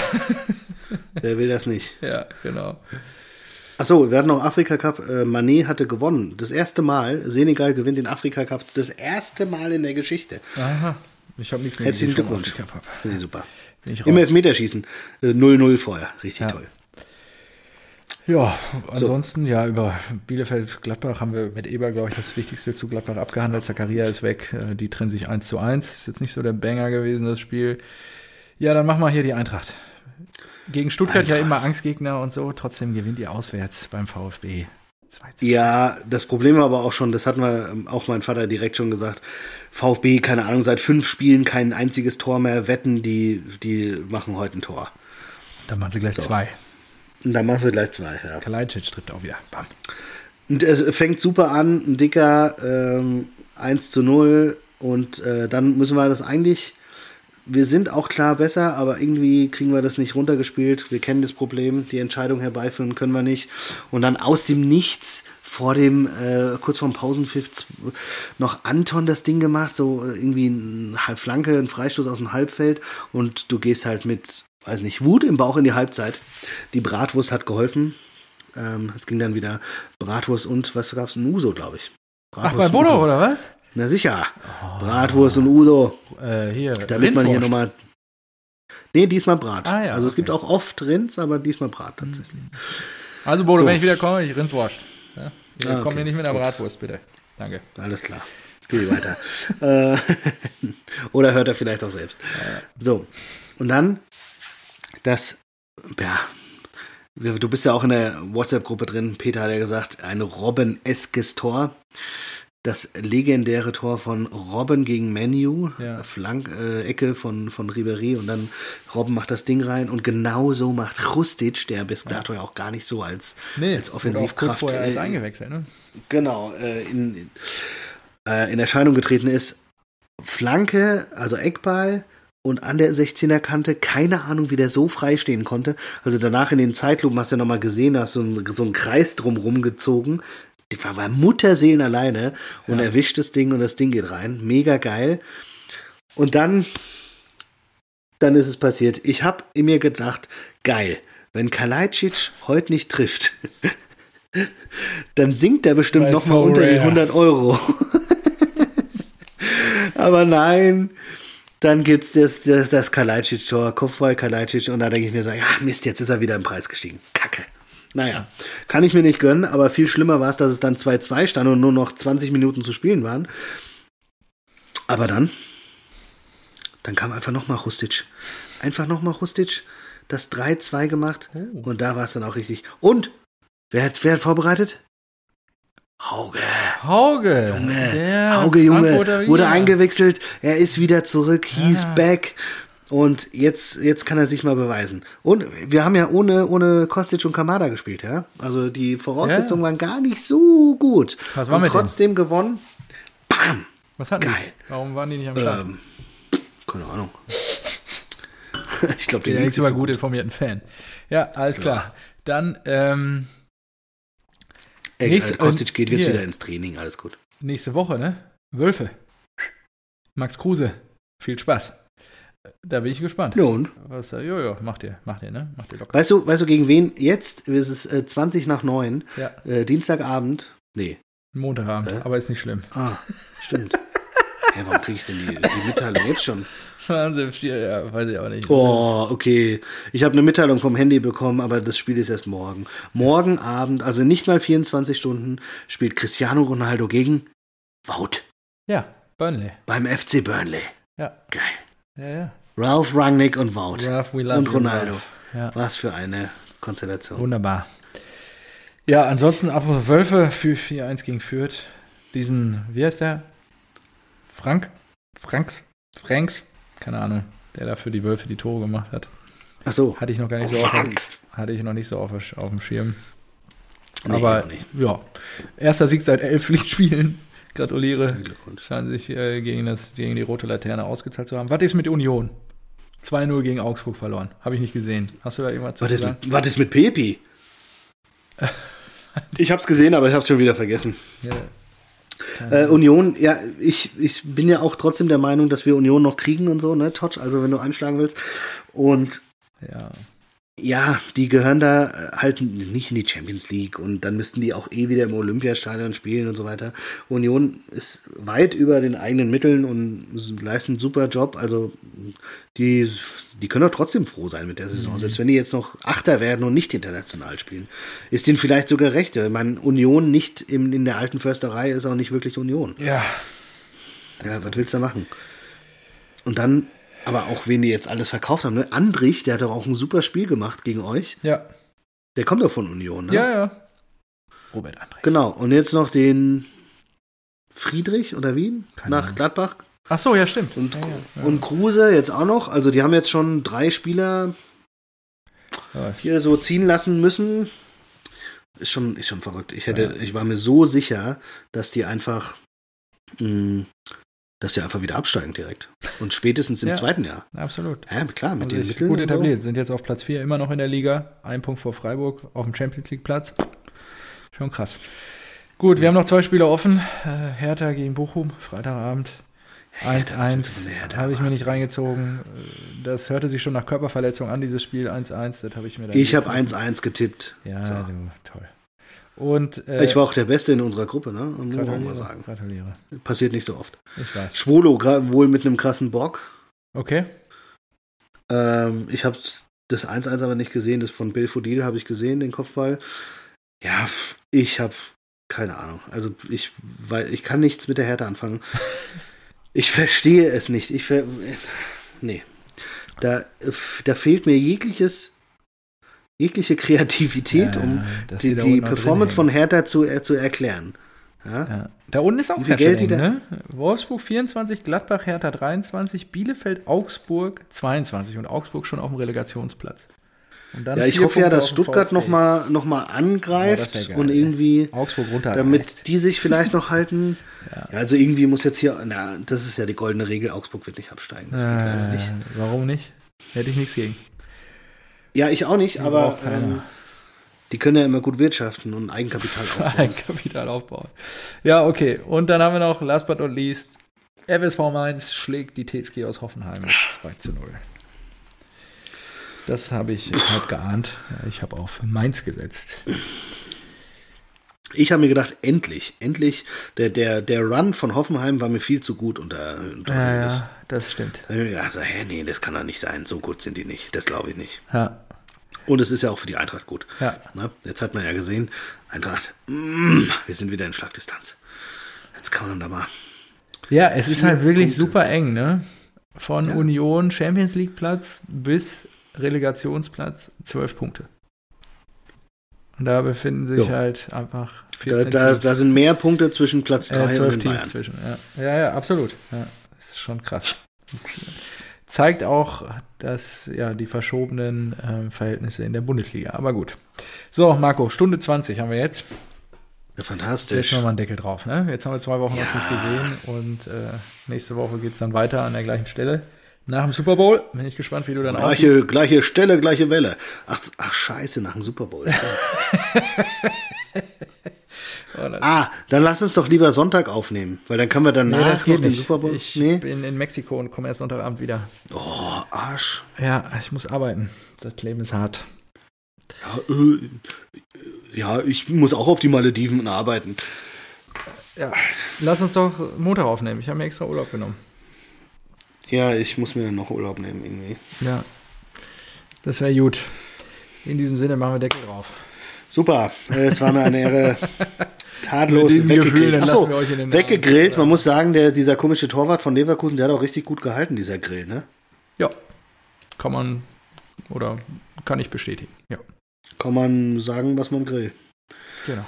wer will das nicht? ja, genau. Achso, wir hatten noch Afrika Cup. Äh, Manet hatte gewonnen. Das erste Mal. Senegal gewinnt den Afrika Cup. Das erste Mal in der Geschichte. Aha. Ich habe nichts mehr Herzlichen Glückwunsch. Finde ich super. Ich Im. Elfmeterschießen. Äh, 0-0 vorher. Richtig Ja. toll. Ja, ansonsten, ja, über Bielefeld-Gladbach haben wir mit Eber, glaube ich, das Wichtigste zu Gladbach abgehandelt. Zakaria ist weg, äh, die trennen sich 1 zu 1. Ist jetzt nicht so der Banger gewesen, das Spiel. Ja, dann machen wir hier die Eintracht. Gegen Stuttgart ja Eintracht. immer Angstgegner und so, trotzdem gewinnt ihr auswärts beim VfB. 2 zu Ja, das Problem war aber auch schon, das hat mir ähm, auch mein Vater direkt schon gesagt. VfB, keine Ahnung, seit fünf Spielen kein einziges Tor mehr. Wetten, die, die machen heute ein Tor. Dann machen sie gleich zwei. Und dann machst du gleich zwei. Ja. Kalajdzic trifft auch wieder. Bam. Und es fängt super an, ein dicker ähm, 1 zu 0 und äh, dann müssen wir das eigentlich, wir sind auch klar besser, aber irgendwie kriegen wir das nicht runtergespielt. Wir kennen das Problem, die Entscheidung herbeiführen können wir nicht. Und dann aus dem Nichts vor dem, äh, kurz vorm Pausenpfiff noch Anton das Ding gemacht, so äh, irgendwie eine Flanke, ein Freistoß aus dem Halbfeld und du gehst halt mit, weiß nicht, Wut im Bauch in die Halbzeit. Die Bratwurst hat geholfen. Ähm, es ging dann wieder Bratwurst und was gab's? Ein Uso, glaube ich. Ach, Bratwurst bei und Bodo, oder was? Na sicher. Bratwurst und Uso. Äh, hier, Damit man hier Rindswurst. nochmal. Nee, diesmal Brat. Ah, ja, also es gibt okay. auch oft Rinds, aber diesmal Brat tatsächlich. Also Bodo, So. wenn ich wieder komme, ich Rindswurst. Ja? Wir Ah, kommen okay. hier nicht mit der Gut. Bratwurst, bitte. Danke. Alles klar. Geh weiter. Äh, Oder hört er vielleicht auch selbst. So. Und dann das, ja, du bist ja auch in der WhatsApp-Gruppe drin. Peter hat ja gesagt, ein Robben-eskes Tor. Das legendäre Tor von Robben gegen Menu, Ja. Flank, äh, Ecke von, von Ribery und dann Robben macht das Ding rein und genauso macht Rustic, der bis dato ja auch gar nicht so als, als wurde auch kurz Offensivkraft vorher äh, eingewechselt, ne? genau, äh, in, in, äh, in Erscheinung getreten ist. Flanke, also Eckball und an der 16er Kante, keine Ahnung, wie der so frei stehen konnte. Also danach in den Zeitlupen hast du ja nochmal gesehen, hast so einen, so einen Kreis drumrum gezogen. Die war, war Mutterseelen alleine und Ja. erwischt das Ding und das Ding geht rein. Mega geil. Und dann, dann ist es passiert. Ich habe mir gedacht, geil, wenn Kalajdzic heute nicht trifft, dann sinkt er bestimmt nochmal so unter die rare. 100 Euro. Aber nein, dann gibt's das, das, das Kalajdzic-Tor, Kopfball Kalajdzic und da denke ich mir so, ja Mist, jetzt ist er wieder im Preis gestiegen. Kacke. Naja, kann ich mir nicht gönnen, aber viel schlimmer war es, dass es dann 2-2 stand und nur noch 20 Minuten zu spielen waren. Aber dann, dann kam einfach nochmal Rustic. Einfach nochmal Rustic, das 3-2 gemacht Oh. und da war es dann auch richtig. Und, wer hat, wer hat vorbereitet? Hauge. Hauge. Junge, der Hauge, Junge, wurde eingewechselt, er ist wieder zurück, he's Ah. back. Und jetzt, jetzt kann er sich mal beweisen. Und wir haben ja ohne, ohne Kostic und Kamada gespielt, ja. Also die Voraussetzungen waren gar nicht so gut. Was war und mit denen? trotzdem gewonnen. Bam! Was hatten Geil. die? Warum waren die nicht am Start? Ähm, keine Ahnung. ich glaube, ja ging's nicht so gut informierten Fan. Ja, alles klar. Dann ähm, Ey, Nächste- äh, Kostic geht jetzt wieder ins Training, alles gut. nächste Woche, ne? Wölfe. Max Kruse. Viel Spaß. Da bin ich gespannt. Ja und? Was, äh, jojo, macht ihr, macht ihr, ne? Macht ihr locker. Weißt du, weißt du, gegen wen jetzt? Es ist äh, 20 nach 9, Ja, äh, Dienstagabend. Nee. Montagabend, Äh? aber ist nicht schlimm. Ah, stimmt. Hä, warum kriege ich denn die, die Mitteilung jetzt schon? Wahnsinn, ja, weiß ich auch nicht. Oh, okay. Ich habe eine Mitteilung vom Handy bekommen, aber das Spiel ist erst morgen. Morgen Abend, also nicht mal 24 Stunden, spielt Cristiano Ronaldo gegen Wout Ja, Burnley. beim FC Burnley. Ja, Geil. ja, ja. Ralph Rangnick und Wout. Ralph, we love und Ronaldo. Ja, Was für eine Konstellation. wunderbar. Ja, ansonsten ab Wölfe für 4-1 gegen Fürth. Diesen, wie heißt der? Frank? Franks? Franks? Keine Ahnung. Der da für die Wölfe die Tore gemacht hat. Ach so. Hatte ich noch gar nicht so auf, hatte ich noch nicht so auf, auf dem Schirm. Nee, Aber ja, erster Sieg seit elf Pflichtspielen. Gratuliere. Scheinen sich äh, gegen, das, gegen die rote Laterne ausgezahlt zu haben. Was ist mit Union? 2-0 gegen Augsburg verloren. Habe ich nicht gesehen. Hast du da irgendwas zu Was ist, sagen? mit, was ist mit Pepi? Ich hab's gesehen, aber ich hab's schon wieder vergessen. Ja, Äh, Union, ja, ich, ich bin ja auch trotzdem der Meinung, dass wir Union noch kriegen und so, ne, Todd, also wenn du einschlagen willst. Und ja. Ja, die gehören da äh, halt nicht in die Champions League und dann müssten die auch eh wieder im Olympiastadion spielen und so weiter. Union ist weit über den eigenen Mitteln und leisten einen super Job. Also die, die können doch trotzdem froh sein mit der Saison, selbst wenn die jetzt noch Achter werden und nicht international spielen. Ist denen vielleicht sogar recht. Ich meine, Union nicht im, in der alten Försterei ist auch nicht wirklich Union. Ja, Ja, was willst du da machen? Und dann, aber auch wen die jetzt alles verkauft haben, ne? Andrich, der hat doch auch ein super Spiel gemacht gegen euch. ja, Der kommt doch von Union, ne? ja, ja. Robert André. Genau. Und jetzt noch den Friedrich oder Wien Keine nach Ahnung. Gladbach. Ach so, ja, stimmt. Und, ja, ja, ja. und Kruse jetzt auch noch. Also die haben jetzt schon drei Spieler Ja, hier so ziehen lassen müssen. Ist schon, ist schon verrückt. Ich hätte, ich war mir so sicher, dass die einfach, mh, dass sie einfach wieder absteigen direkt. Und spätestens im Ja. zweiten Jahr. absolut. Ja, klar, mit Haben den Mitteln. gut etabliert. Sind jetzt auf Platz 4 immer noch in der Liga. Ein Punkt vor Freiburg auf dem Champions League Platz. Schon krass. Gut, wir haben noch zwei Spiele offen. Äh, Hertha gegen Bochum, Freitagabend. Hertha, was willst du von der 1-1 Hertha habe ich mir nicht reingezogen. Äh, Das hörte sich schon nach Körperverletzung an, dieses Spiel 1-1. Das habe ich mir da Ich habe nicht- 1-1 getippt. Ja, So. du, toll. Und äh, Ich war auch der Beste in unserer Gruppe, ne? Muss man mal sagen. gratuliere. Passiert nicht so oft. Ich weiß. Schwolo, wohl mit einem krassen Bock. Okay. Ähm, ich habe das 1-1 aber nicht gesehen. Das von Bill Fodil habe ich gesehen, den Kopfball. Ja, ich habe keine Ahnung. Also ich, weil ich kann nichts mit der Härte anfangen. Ich verstehe es nicht. Ich ver nee. Da, da fehlt mir jegliches jegliche Kreativität, Ja, um dass die, die Performance von Hertha zu, äh, zu erklären. Ja? Ja. Da unten ist auch ganz Geld eng, ne? Wolfsburg 24, Gladbach, Hertha 23, Bielefeld, Augsburg 22 und Augsburg schon auf dem Relegationsplatz. Ja, ich hoffe ja, Punkte dass auf dem Stuttgart nochmal noch mal Ja, das angreift wär geil, und ey. irgendwie, Augsburg runter. damit die sich vielleicht noch halten. Ja. Ja. also irgendwie muss jetzt hier, na, das ist ja die goldene Regel, Augsburg wird nicht absteigen. Das geht leider nicht. Äh, warum nicht? Hätte ich nichts gegen. Ja, ich auch nicht, aber keiner. ähm, die können ja immer gut wirtschaften und Eigenkapital aufbauen. Eigenkapital aufbauen. Ja, okay. Und dann haben wir noch, last but not least, FSV Mainz schlägt die TSG aus Hoffenheim mit 2 zu 0. Das habe ich halb geahnt. Ich habe auf Mainz gesetzt. Ich habe mir gedacht, endlich, endlich, der, der, der Run von Hoffenheim war mir viel zu gut unter, unter Ja, Hoeneß. ja, das stimmt. Also, hä, nee, das kann doch nicht sein. So gut sind die nicht. Das glaube ich nicht. Ja, Und es ist ja auch für die Eintracht gut. Ja. Ne? Jetzt hat man ja gesehen, Eintracht, mm, wir sind wieder in Schlagdistanz. Jetzt kann man da mal. ja es ist halt wirklich Punkte. super eng, ne? Von Ja. Union Champions League Platz bis Relegationsplatz 12 Punkte. Und da befinden sich Jo. halt einfach Da, 14 da, Teams. da sind mehr Punkte zwischen Platz 3 Äh, und zwölf Teams Bayern. zwischen. Ja. ja, ja, absolut. Ja, das ist schon krass. Das zeigt auch, dass ja die verschobenen ähm, Verhältnisse in der Bundesliga. Aber gut. So, Marco, Stunde 20 haben wir jetzt. Ja, Jetzt fantastisch. machen wir einen Deckel drauf. Ne? Jetzt haben wir zwei Wochen Ja. uns nicht gesehen und äh, nächste Woche geht es dann weiter an der gleichen Stelle. Nach dem Super Bowl. Bin ich gespannt, wie du dann aussiehst. Gleiche, gleiche Stelle, gleiche Welle. Ach, ach scheiße, nach dem Super Bowl. Oh, ah, dann lass uns doch lieber Sonntag aufnehmen, weil dann können wir Nee, danach das noch den. Super Bowl. Ich nee? bin in Mexiko und komme erst Sonntagabend wieder. Oh, Arsch. Ja, ich muss arbeiten. Das Leben ist hart. Ja, äh, ja, ich muss auch auf die Malediven arbeiten. Ja, lass uns doch Montag aufnehmen. Ich habe mir extra Urlaub genommen. Ja, ich muss mir noch Urlaub nehmen irgendwie. Ja, das wäre gut. In diesem Sinne machen wir Deckel drauf. Super, es war mir eine Ehre. Tadellos weggegrillt. Achso, weggegrillt. Abend. Man muss sagen, der, dieser komische Torwart von Leverkusen, der hat auch richtig gut gehalten, dieser Grill, ne? Ja, kann man oder kann ich bestätigen. Ja, Kann man sagen, was man grillt. genau.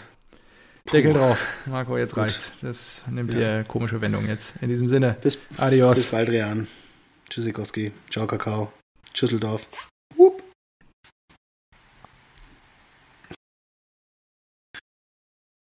Deckel drauf. Marco, jetzt Gut. reicht's. Das nimmt Ja. hier komische Wendung jetzt. In diesem Sinne, Bis, adios. bis bald, Rian. Tschüssikowski. Ciao, Kakao. Tschüsseldorf.